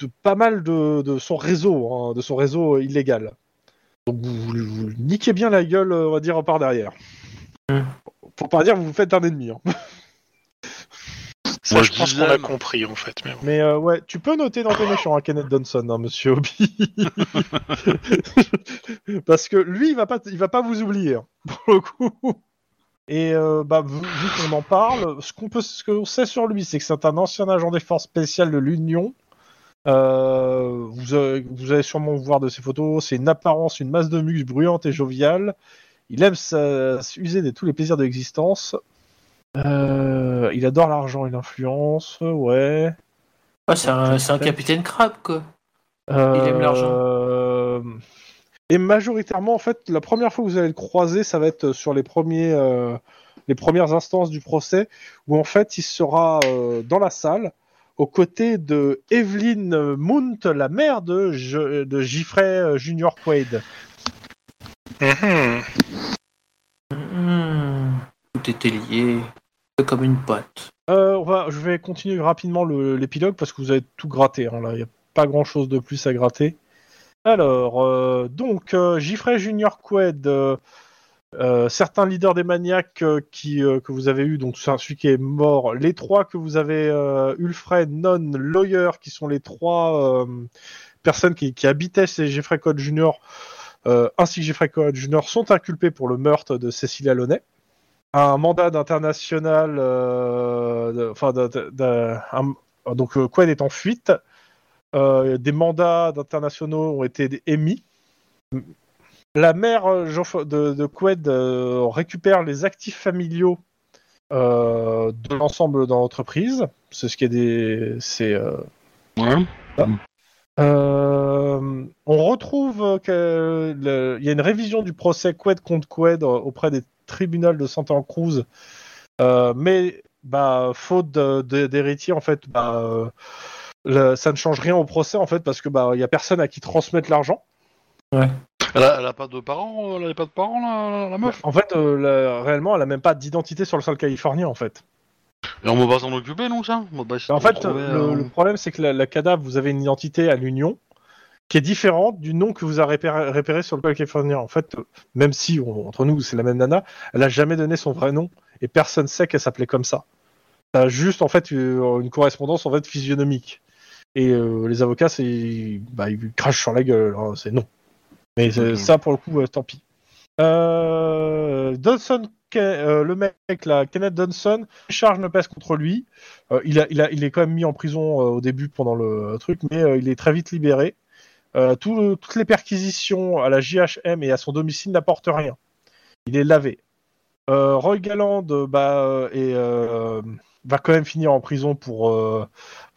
de pas mal de, de son réseau, hein, de son réseau illégal. Donc vous, vous, vous niquez bien la gueule, on va dire, par derrière. Mm. Pour pas dire que vous faites un ennemi. hein. [LAUGHS] Ça, Moi, je je pense qu'on a compris en fait. Mais bon. Mais euh, ouais, tu peux noter dans tes [LAUGHS] méchants, hein, Kenneth Donson, hein, monsieur Obi. [LAUGHS] Parce que lui, il va pas, il va pas vous oublier, hein, [LAUGHS] pour le coup. Et euh, bah, vu, vu qu'on en parle, ce qu'on peut, ce qu'on sait sur lui, c'est que c'est un ancien agent des forces spéciales de l'Union. Euh, vous, avez- vous allez sûrement voir de ses photos. C'est une apparence, une masse de muscles bruyante et joviale. Il aime s'user de tous les plaisirs de l'existence. Euh, il adore l'argent et l'influence, ouais. Ouais, c'est un, capitaine crabe, quoi. aime l'argent. Euh, Et majoritairement, en fait, la première fois que vous allez le croiser, ça va être sur les premiers, euh, les premières instances du procès, où en fait, il sera euh, dans la salle aux côtés de Evelyn Mount, la mère de, Je- de Giffrey Junior Quaid. Mhm. Hmm, Tout était lié. Comme une pâte. Euh, on va, je vais continuer rapidement l'épilogue parce que vous avez tout gratté. hein, il n'y a pas grand chose de plus à gratter. Alors, euh, donc, euh, Giffrey Junior Quaid, euh, euh, certains leaders des maniaques qui, que vous avez eu, donc celui qui est mort, les trois que vous avez, Ulfred, Non, Lawyer, qui sont les trois personnes qui, habitaient chez Jeffrey Code Junior, ainsi que Jeffrey Code Junior, sont inculpés pour le meurtre de Cécilia Launay un mandat d'international, euh, de- enfin, de- de- de- un- donc euh, Quaid est en fuite. Euh, des mandats d'internationaux ont été émis. La mère euh, de, de Quaid euh, récupère les actifs familiaux euh, de l'ensemble de l'entreprise. C'est ce qui est des, c'est euh, Ouais. euh, on retrouve que le- il y a une révision du procès Quaid contre Quaid euh, auprès des tribunaux de Santa Cruz, euh, mais bah, faute de- de- d'héritier, en fait, bah, euh, le- ça ne change rien au procès, en fait, parce que bah, il y a personne à qui transmettre l'argent. Elle a, elle a pas de parents, euh, elle a pas de parents, la, la meuf? En fait, euh, la- réellement, elle a même pas d'identité sur le sol californien, en fait. Et on va pas s'en occuper, non, ça? On va pas essayer En fait, trouver, le, euh, le problème, c'est que la, la cadavre, vous avez une identité à l'Union qui est différente du nom que vous avez repéré, repéré sur le col californien. En fait, même si on- entre nous c'est la même nana, elle a jamais donné son vrai nom et personne sait qu'elle s'appelait comme ça. Ça a juste en fait euh, une correspondance en fait physionomique. Et euh, les avocats, c'est bah, ils crachent sur la gueule, hein, c'est non. Mais ça, pour le coup, euh, tant pis. Euh, Dawson, euh, le mec là, Kenneth Dunson, les charges ne pèsent contre lui. Euh, il, a, il, a, il est quand même mis en prison euh, au début pendant le truc, mais il est très vite libéré. Euh, toutes les perquisitions à la JHM et à son domicile n'apportent rien. Il est lavé. Euh, Roy Galland euh, bah, va quand même finir en prison pour,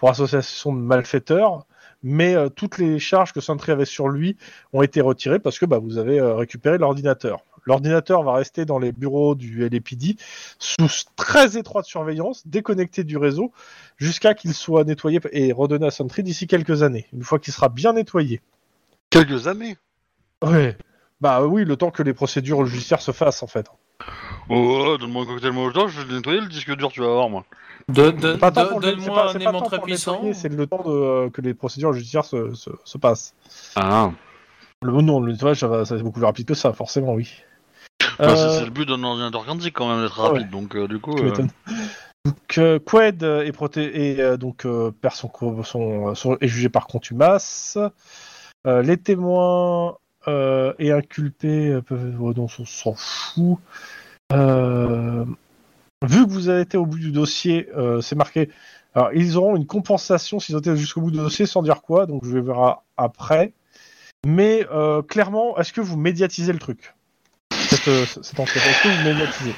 association de malfaiteurs, mais toutes les charges que Sentry avait sur lui ont été retirées parce que bah, vous avez récupéré l'ordinateur. L'ordinateur va rester dans les bureaux du LAPD sous très étroite surveillance, déconnecté du réseau, jusqu'à qu'il soit nettoyé et redonné à Sentry d'ici quelques années, une fois qu'il sera bien nettoyé. Quelques années? Ouais. Bah oui, le temps que les procédures judiciaires se fassent en fait. Oh, donne-moi un cocktail molotov, je vais nettoyer le disque dur, tu vas voir, moi. Donne-moi un aimant très puissant. C'est le temps de, euh, que les procédures judiciaires se, se, se passent. Ah. Le, non, le nettoyage, ça, va- ça c'est beaucoup plus rapide que ça, forcément, oui. Enfin, c'est- Euh, c'est le but d'un ordinateur quantique quand même d'être ouais. rapide, donc euh, du coup. Tu euh, m'étonnes. Donc, euh, Quaid euh, est, proté- et, euh, donc, euh, perd son, co- son, son- est jugé par contumace. Euh, les témoins euh, et inculpés euh, peuvent. oh, non, on s'en fout. Euh, vu que vous avez été au bout du dossier, euh, c'est marqué. Alors, ils auront une compensation s'ils ont été jusqu'au bout du dossier, sans dire quoi, donc je vais après. Mais euh, clairement, est-ce que vous médiatisez le truc? Cette, euh, cette enquête Est-ce que vous médiatisez?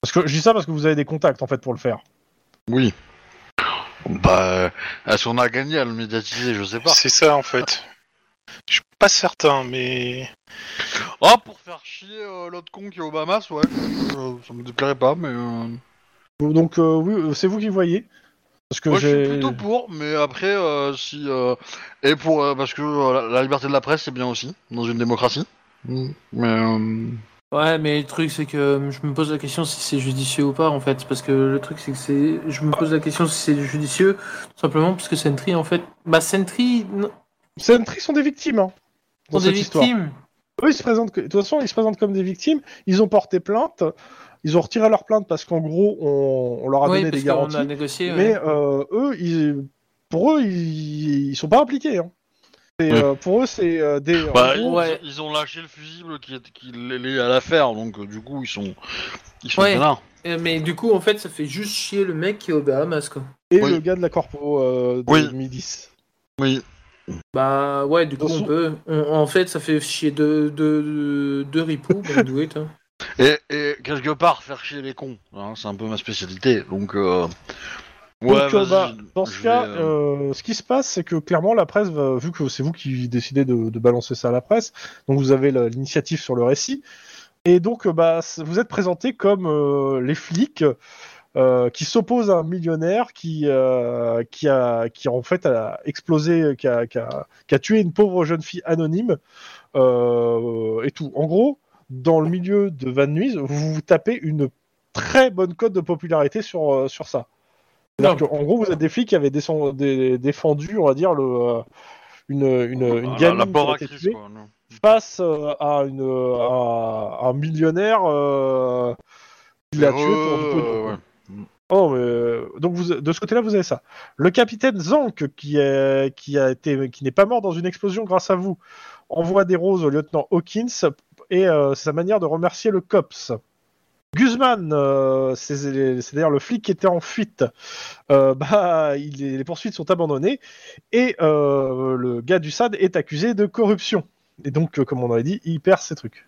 Parce que je dis ça parce que vous avez des contacts en fait pour le faire. Oui. Bah, est-ce qu'on a gagné à le médiatiser? Je sais pas. C'est ça en fait. Je suis pas certain, mais Ah, pour faire chier euh, l'autre con qui est au Bahamas, ouais. Euh, ça me déplairait pas, mais. euh, Donc euh, oui, c'est vous qui voyez. Parce que Moi, je suis j'ai. plutôt pour, mais après, euh, si euh, et pour euh, parce que euh, la, la liberté de la presse c'est bien aussi dans une démocratie. Mais euh, Ouais, mais le truc, c'est que euh, je me pose la question si c'est judicieux ou pas, en fait. Parce que le truc, c'est que c'est. Je me pose la question si c'est judicieux, tout simplement parce que Sentry, en fait. Bah, Sentry, Sentry sont des victimes hein, dans sont des histoire. victimes. Eux, ils se présentent. De toute façon, ils se présentent comme des victimes. Ils ont porté plainte. Ils ont retiré leur plainte parce qu'en gros, on, on leur a Oui, donné parce des garanties. a négocié. ouais. Mais euh, eux, ils, pour eux, ils, ils sont pas impliqués. Hein. Et, euh, pour eux, c'est euh, des. bah, gros, ils, ouais. ils ont lâché le fusible qui est qui est lié à l'affaire, donc euh, du coup ils sont ils sont Ouais. Euh, Mais du coup, en fait, ça fait juste chier le mec qui est au Bahamas, quoi. et oui. le gars de la corpo euh, de Oui. Midis. Oui. Bah, ouais, du coup, on peut. on- en fait, ça fait chier deux, deux, deux ripoux, do it, hein. Et, et quelque part faire chier les cons, hein, c'est un peu ma spécialité, donc. Donc, euh, bah, dans ce cas, vais, euh, euh, ce qui se passe, c'est que clairement, la presse, va- vu que c'est vous qui décidez de, de balancer ça à la presse, donc vous avez l'initiative sur le récit, et donc euh, bah, vous êtes présenté comme euh, les flics qui s'opposent à un millionnaire qui, qui, a, qui en fait a explosé, qui a, qui a- qui a tué une pauvre jeune fille anonyme, et tout. En gros, dans le milieu de Van Nuys, vous vous tapez une très bonne cote de popularité sur, sur ça. C'est-à-dire qu'en gros, vous êtes des flics qui avaient descend- des- défendu, on va dire, le, une, une, une la- gamine la qui pauvre a été actrice, tuée quoi, non. face euh, à, une, à un millionnaire euh, qui l'a tué pour du Euh, pognon. ouais. Oh, mais, euh, donc vous, de ce côté-là, vous avez ça. Le capitaine Zank, qui, est, qui, a été, qui n'est pas mort dans une explosion grâce à vous, envoie des roses au lieutenant Hawkins et euh, c'est sa manière de remercier le COPS. Guzman, euh, c'est c'est d'ailleurs le flic qui était en fuite. Euh, [LAUGHS] bah, il est- les poursuites sont abandonnées et euh, le gars du SAD est accusé de corruption. Et donc, euh, comme on avait dit, il perd ses trucs.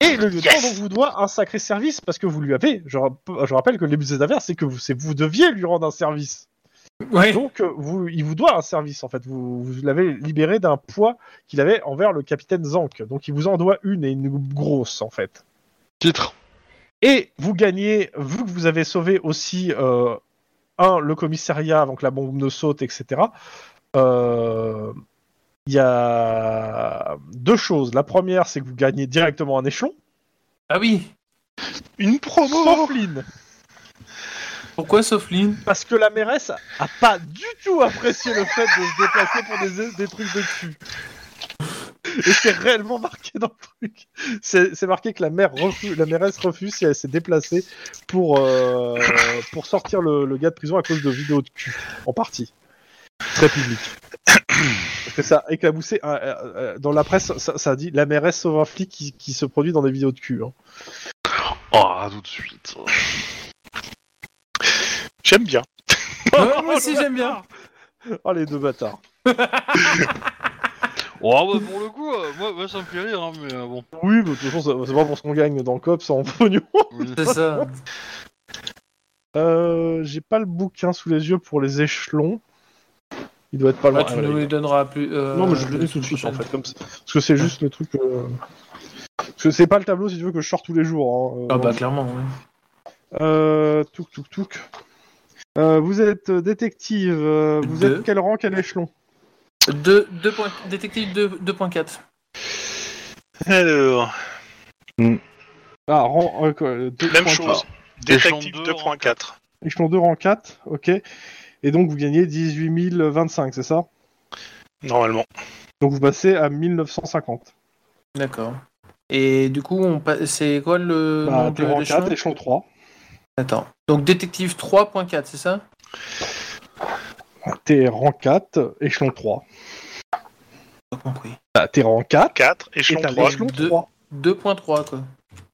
Et le lieutenant vous doit un sacré service parce que vous lui avez. Je, rapp- je rappelle que le début de cette affaire, c'est que vous, c'est- vous deviez lui rendre un service. Ouais. Donc, vous, il vous doit un service en fait. Vous, vous l'avez libéré d'un poids qu'il avait envers le capitaine Zank. Donc, il vous en doit une et une grosse en fait. Titre. Et vous gagnez, vu que vous avez sauvé aussi euh, un le commissariat avant que la bombe ne saute, etc. euh, Il y a deux choses. La première, c'est que vous gagnez directement un échelon. Ah oui. Une promo Sauf Lynn, Pourquoi Soflin parce que la mairesse a pas du tout apprécié le fait de se déplacer pour des, des trucs de cul. Et c'est réellement marqué dans le truc. C'est marqué que la, refuse, la mairesse refuse si elle s'est déplacée pour, euh, pour sortir le, le gars de prison à cause de vidéos de cul, en partie. Très public. Parce que ça a éclaboussé. euh, euh, euh, dans la presse, ça, ça a dit la mairesse sauve un flic qui, qui se produit dans des vidéos de cul. hein. Oh, tout de suite. J'aime bien. Ouais, Moi aussi, j'aime bien. Oh, les deux bâtards. [LAUGHS] Oh, bah, pour le coup, euh, moi, moi, ça me fait rire, hein, mais euh, bon. Oui, mais de toute façon, c'est- pas pour ce qu'on gagne dans le COPS en pognon. C'est ça. [LAUGHS] Euh, J'ai pas le bouquin sous les yeux pour les échelons. Il doit être pas loin. Ah, tu Ah, nous les donneras plus. euh, Non, mais je le dis tout de suite en fait. Comme ça. Parce que c'est juste le truc. euh, Parce que c'est pas le tableau si tu veux que je sors tous les jours. hein. Ah bah clairement, ouais. euh, Touk touk touk. Euh, vous êtes détective. vous Deux. êtes quel rang, quel échelon? Deux, deux points... Détective 2, 2.4. Alors, Ah, rang. euh, quoi, deux- même point chose. quatre. Détective Échelon deux, 2.4. Échelon 2, rang 4. Ok. Et donc vous gagnez 18 025, c'est ça? Normalement. Donc vous passez à 1950. D'accord. Et du coup, on pa- c'est quoi le Bah, nom de rang l'échelon 4, échelon 3. Attends. Donc détective 3.4, c'est ça? T'es rang 4, échelon 3. Pas compris. Bah, t'es rang 4 4, et échelon t'as 3. l'échelon Deux. 3. 2.3 quoi.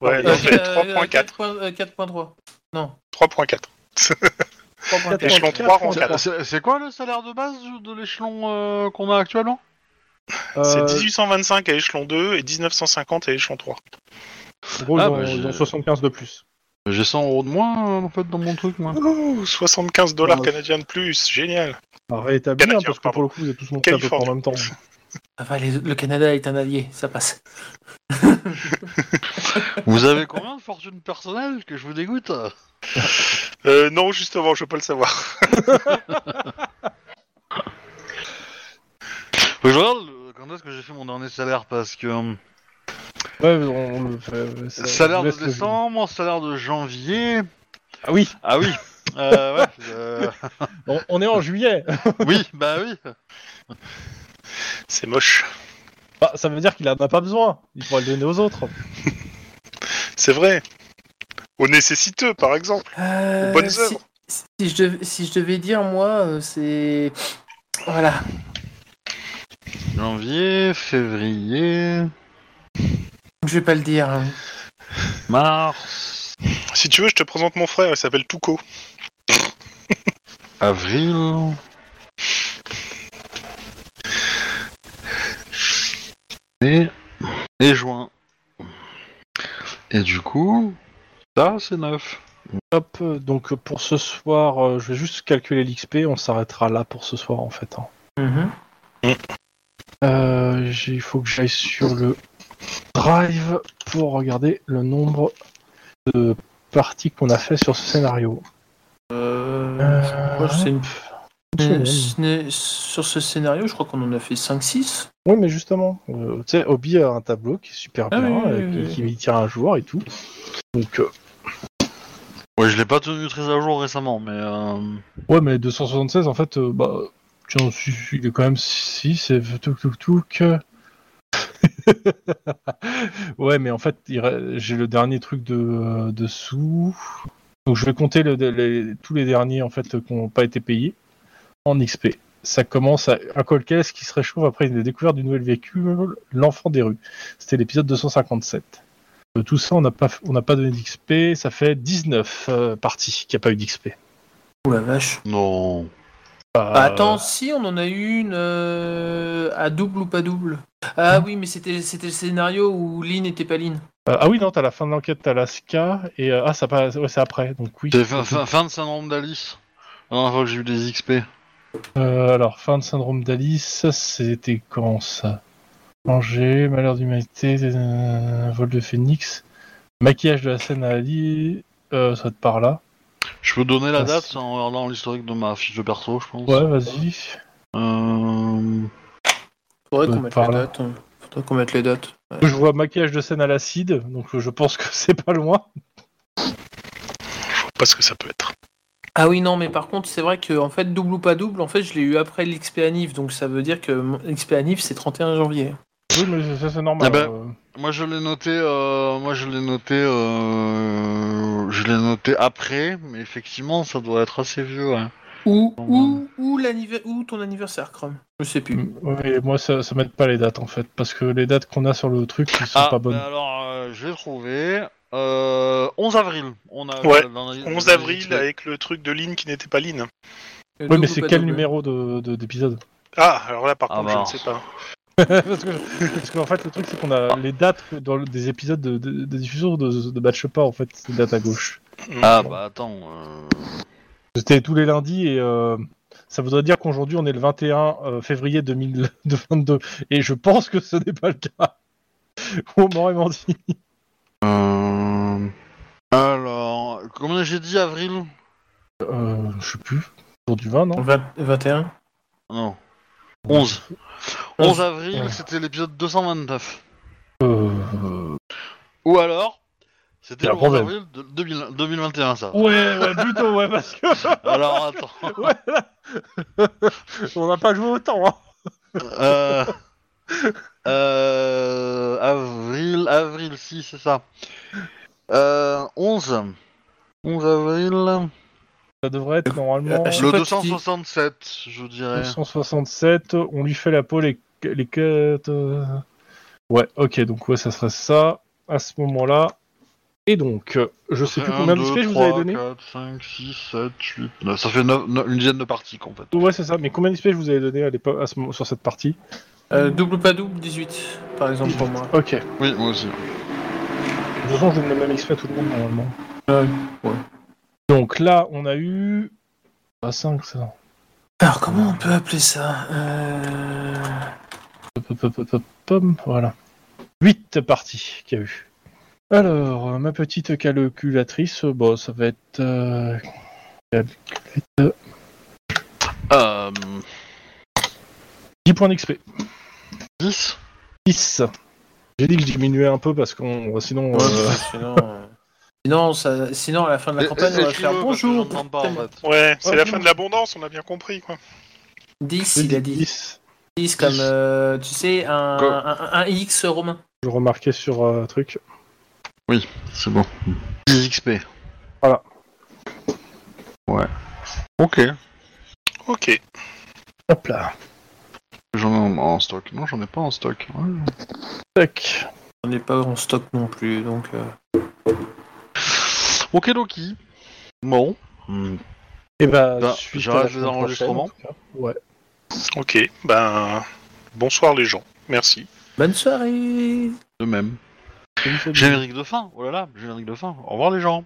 Ouais, Euh, non, fait euh, 3.4. 4.3. euh, 4.3. Non. 3.4. 3.4. [LAUGHS] Échelon 3, rang 4. C'est quoi le salaire de base de l'échelon euh, qu'on a actuellement? C'est Euh, 1825 à échelon 2 et 1950 à échelon 3. En gros, Ah, ils, ont, bah, ils ont 75 de plus. J'ai 100 euros de moins euh, en fait dans mon truc, moi. Ouh, 75 dollars Ouais. canadiens de plus, génial. Hein, Canadien, parce que pardon. pour le coup, vous êtes tous montés à peu près en même temps. Enfin, les- le Canada est un allié, ça passe. [LAUGHS] Vous avez combien de fortune personnelle que je vous dégoûte [LAUGHS] Euh, non, justement, je veux pas le savoir. Faut [LAUGHS] que je regarde le- quand est-ce que j'ai fait mon dernier salaire parce que euh, Ouais, on le fait. ça- salaire de laisse le- décembre, salaire de janvier. Ah oui, Ah oui. Euh, ouais. [LAUGHS] euh, on, on est en juillet. [LAUGHS] oui, bah oui. C'est moche. Bah, ça veut dire qu'il en a pas besoin. Il pourrait le donner aux autres. [LAUGHS] C'est vrai. Aux nécessiteux, par exemple. Euh, bonnes si, œuvres. si je devais, si je devais dire, moi, euh, c'est. Voilà. Janvier, février, Je vais pas le dire. mars, Si tu veux, je te présente mon frère, il s'appelle Touko. [LAUGHS] avril. Et, et juin. Et du coup, ça c'est neuf. Hop, donc pour ce soir, euh, je vais juste calculer l'XP. On s'arrêtera là pour ce soir en fait. hein. Mhm. Euh, j'ai- il faut que j'aille sur le drive pour regarder le nombre de parties qu'on a fait sur ce scénario. Euh, c'est une- Une euh, sné- Sur ce scénario, je crois qu'on en a fait 5-6. Oui, mais justement, euh, tu sais, Obi a un tableau qui est super Ah bien, oui, oui, euh, oui, qui, oui. qui tient un jour et tout. Donc, euh, Ouais, je l'ai pas tenu très à jour récemment, mais euh, ouais, mais 276, en fait, euh, bah, si, il est quand même 6, et touk touk touk. [LAUGHS] ouais, mais en fait, j'ai le dernier truc de dessous. Donc, je vais compter le- les- tous les derniers, en fait, qui n'ont pas été payés en XP. Ça commence à un qui se réchauffe après une découverte d'une nouvelle véhicule, l'enfant des rues. C'était l'épisode 257. Euh, tout ça, on n'a pas, on n'a pas donné d'XP. Ça fait 19 euh, parties qui a pas eu d'XP. Ouh la vache. non. Euh, Bah, attends, si on en a eu une euh, à double ou pas double. Ah oui, mais c'était c'était le scénario où Lynn était pas Lynn. euh, ah oui, non, t'as la fin de l'enquête, t'as l'ASCA, et euh, ah, ça passe, ouais, c'est après, donc oui. C'est fin, fin, fin de syndrome d'Alice. La dernière fois que j'ai eu des XP. Euh, alors, fin de syndrome d'Alice, c'était quand ça? Danger, malheur d'humanité, vol de phénix, maquillage de la scène à Ali, euh, ça va être par là? Je peux donner la date en regardant l'historique de ma fiche de perso, je pense. Ouais, vas-y. Euh... Faudrait qu'on mette les dates. hein. Faudrait qu'on mette les dates. Ouais. Je vois maquillage de scène à l'acide, donc je pense que [LAUGHS] c'est pas loin. Je vois pas ce que ça peut être. Ah oui, non, mais par contre, c'est vrai que en fait, double ou pas double, en fait, je l'ai eu après l'XP Anif, donc ça veut dire que l'XP Anif, c'est 31 janvier. Oui, mais ça c'est normal. Ah ben, euh. Moi je l'ai noté, euh... moi je l'ai noté, euh... je l'ai noté après, mais effectivement ça doit être assez vieux. Ouais. Ou, ou, ou, l'anniver- ou ton anniversaire, Chrome. Je sais plus. Mm, moi ça, ça m'aide pas les dates en fait, parce que les dates qu'on a sur le truc, sont Ah, pas bonnes. bah alors euh, je vais trouver. Euh... 11 avril. On a Ouais, dans la- 11 dans les avril avec le truc de Lynn qui n'était pas Lynn. Euh, Oui, mais c'est quel double. numéro de de- d'épisode? Ah, alors là, par Ah contre, bah. je ne sais pas. [LAUGHS] parce que parce qu'en fait le truc c'est qu'on a les dates dans le- des épisodes de, de, de diffusion de, de match pas en fait ces dates à gauche. Ah bah attends. euh, C'était tous les lundis et euh, ça voudrait dire qu'aujourd'hui on est le 21 euh, février 2022 et je pense que ce n'est pas le cas. On m'aurait menti. euh, Alors, combien j'ai dit avril? Euh, je sais plus. Autour du 20 non? 20 21 Non. 11. 11 11. avril, Ouais. c'était l'épisode 229. euh... Ou alors, c'était le un 11 problème. avril de 2000 2021, ça. Ouais, ouais, plutôt, ouais, parce que [LAUGHS] Alors, attends. [LAUGHS] on n'a pas joué autant. Hein. Euh... euh, Avril, avril, si, c'est ça. Euh, 11. 11 avril. Ça devrait être normalement Euh, Le pas, tu dis- 267, je dirais. 267. On lui fait la peau, les, les quêtes. euh. Ouais, ok, donc ouais, ça serait ça à ce moment-là. Et donc, euh, je sais plus 1, combien 2, d'XP je vous 3, avais donné. 4, 5, 6, 7, 8, 9. Ça fait neuf- neuf- une dizaine de parties, en fait. Ouais, c'est ça. Mais combien d'XP je vous avais donné à l'époque à ce moment- sur cette partie? Euh, Double ou pas double, 18, par exemple, pour moi. Ok. De Oui, moi aussi. toute façon, je donne le même XP à tout le monde normalement. Ouais, ouais. Donc là, on a eu. À 5, ça. Alors, comment on peut appeler ça euh... Pop, pop, pop, pop, pom, Voilà. 8 parties qu'il y a eu. Alors, euh, ma petite calculatrice, bon, ça va être. euh, Euh, 10 points d'XP. 10 10. J'ai dit que je diminuais un peu parce qu'on sinon. Ouais, euh, sinon, euh, sinon, ça- sinon, à la fin de la campagne, on va faire bonjour. j'entends pas, en fait. Ouais, c'est Ouais, la fin de l'abondance, on a bien compris, quoi. 10, j'ai il a dit dit. 10. 10 comme, 10. euh, tu sais, un, un, un X romain. Je remarquais sur euh, truc. C'est bon. 10 XP. Voilà. Ouais. Ok. Ok. Hop là. J'en ai en, en stock. Non, j'en ai pas en stock. Ouais. Tac. On n'est pas en stock non plus, donc... euh, Ok, Loki. Bon. Et bah, Bah, j'arrête les enregistrements. Ouais. Ok, ben... Bonsoir les gens, merci. Bonne soirée De même. Générique de fin. Oh là là, générique de fin. Au revoir les gens.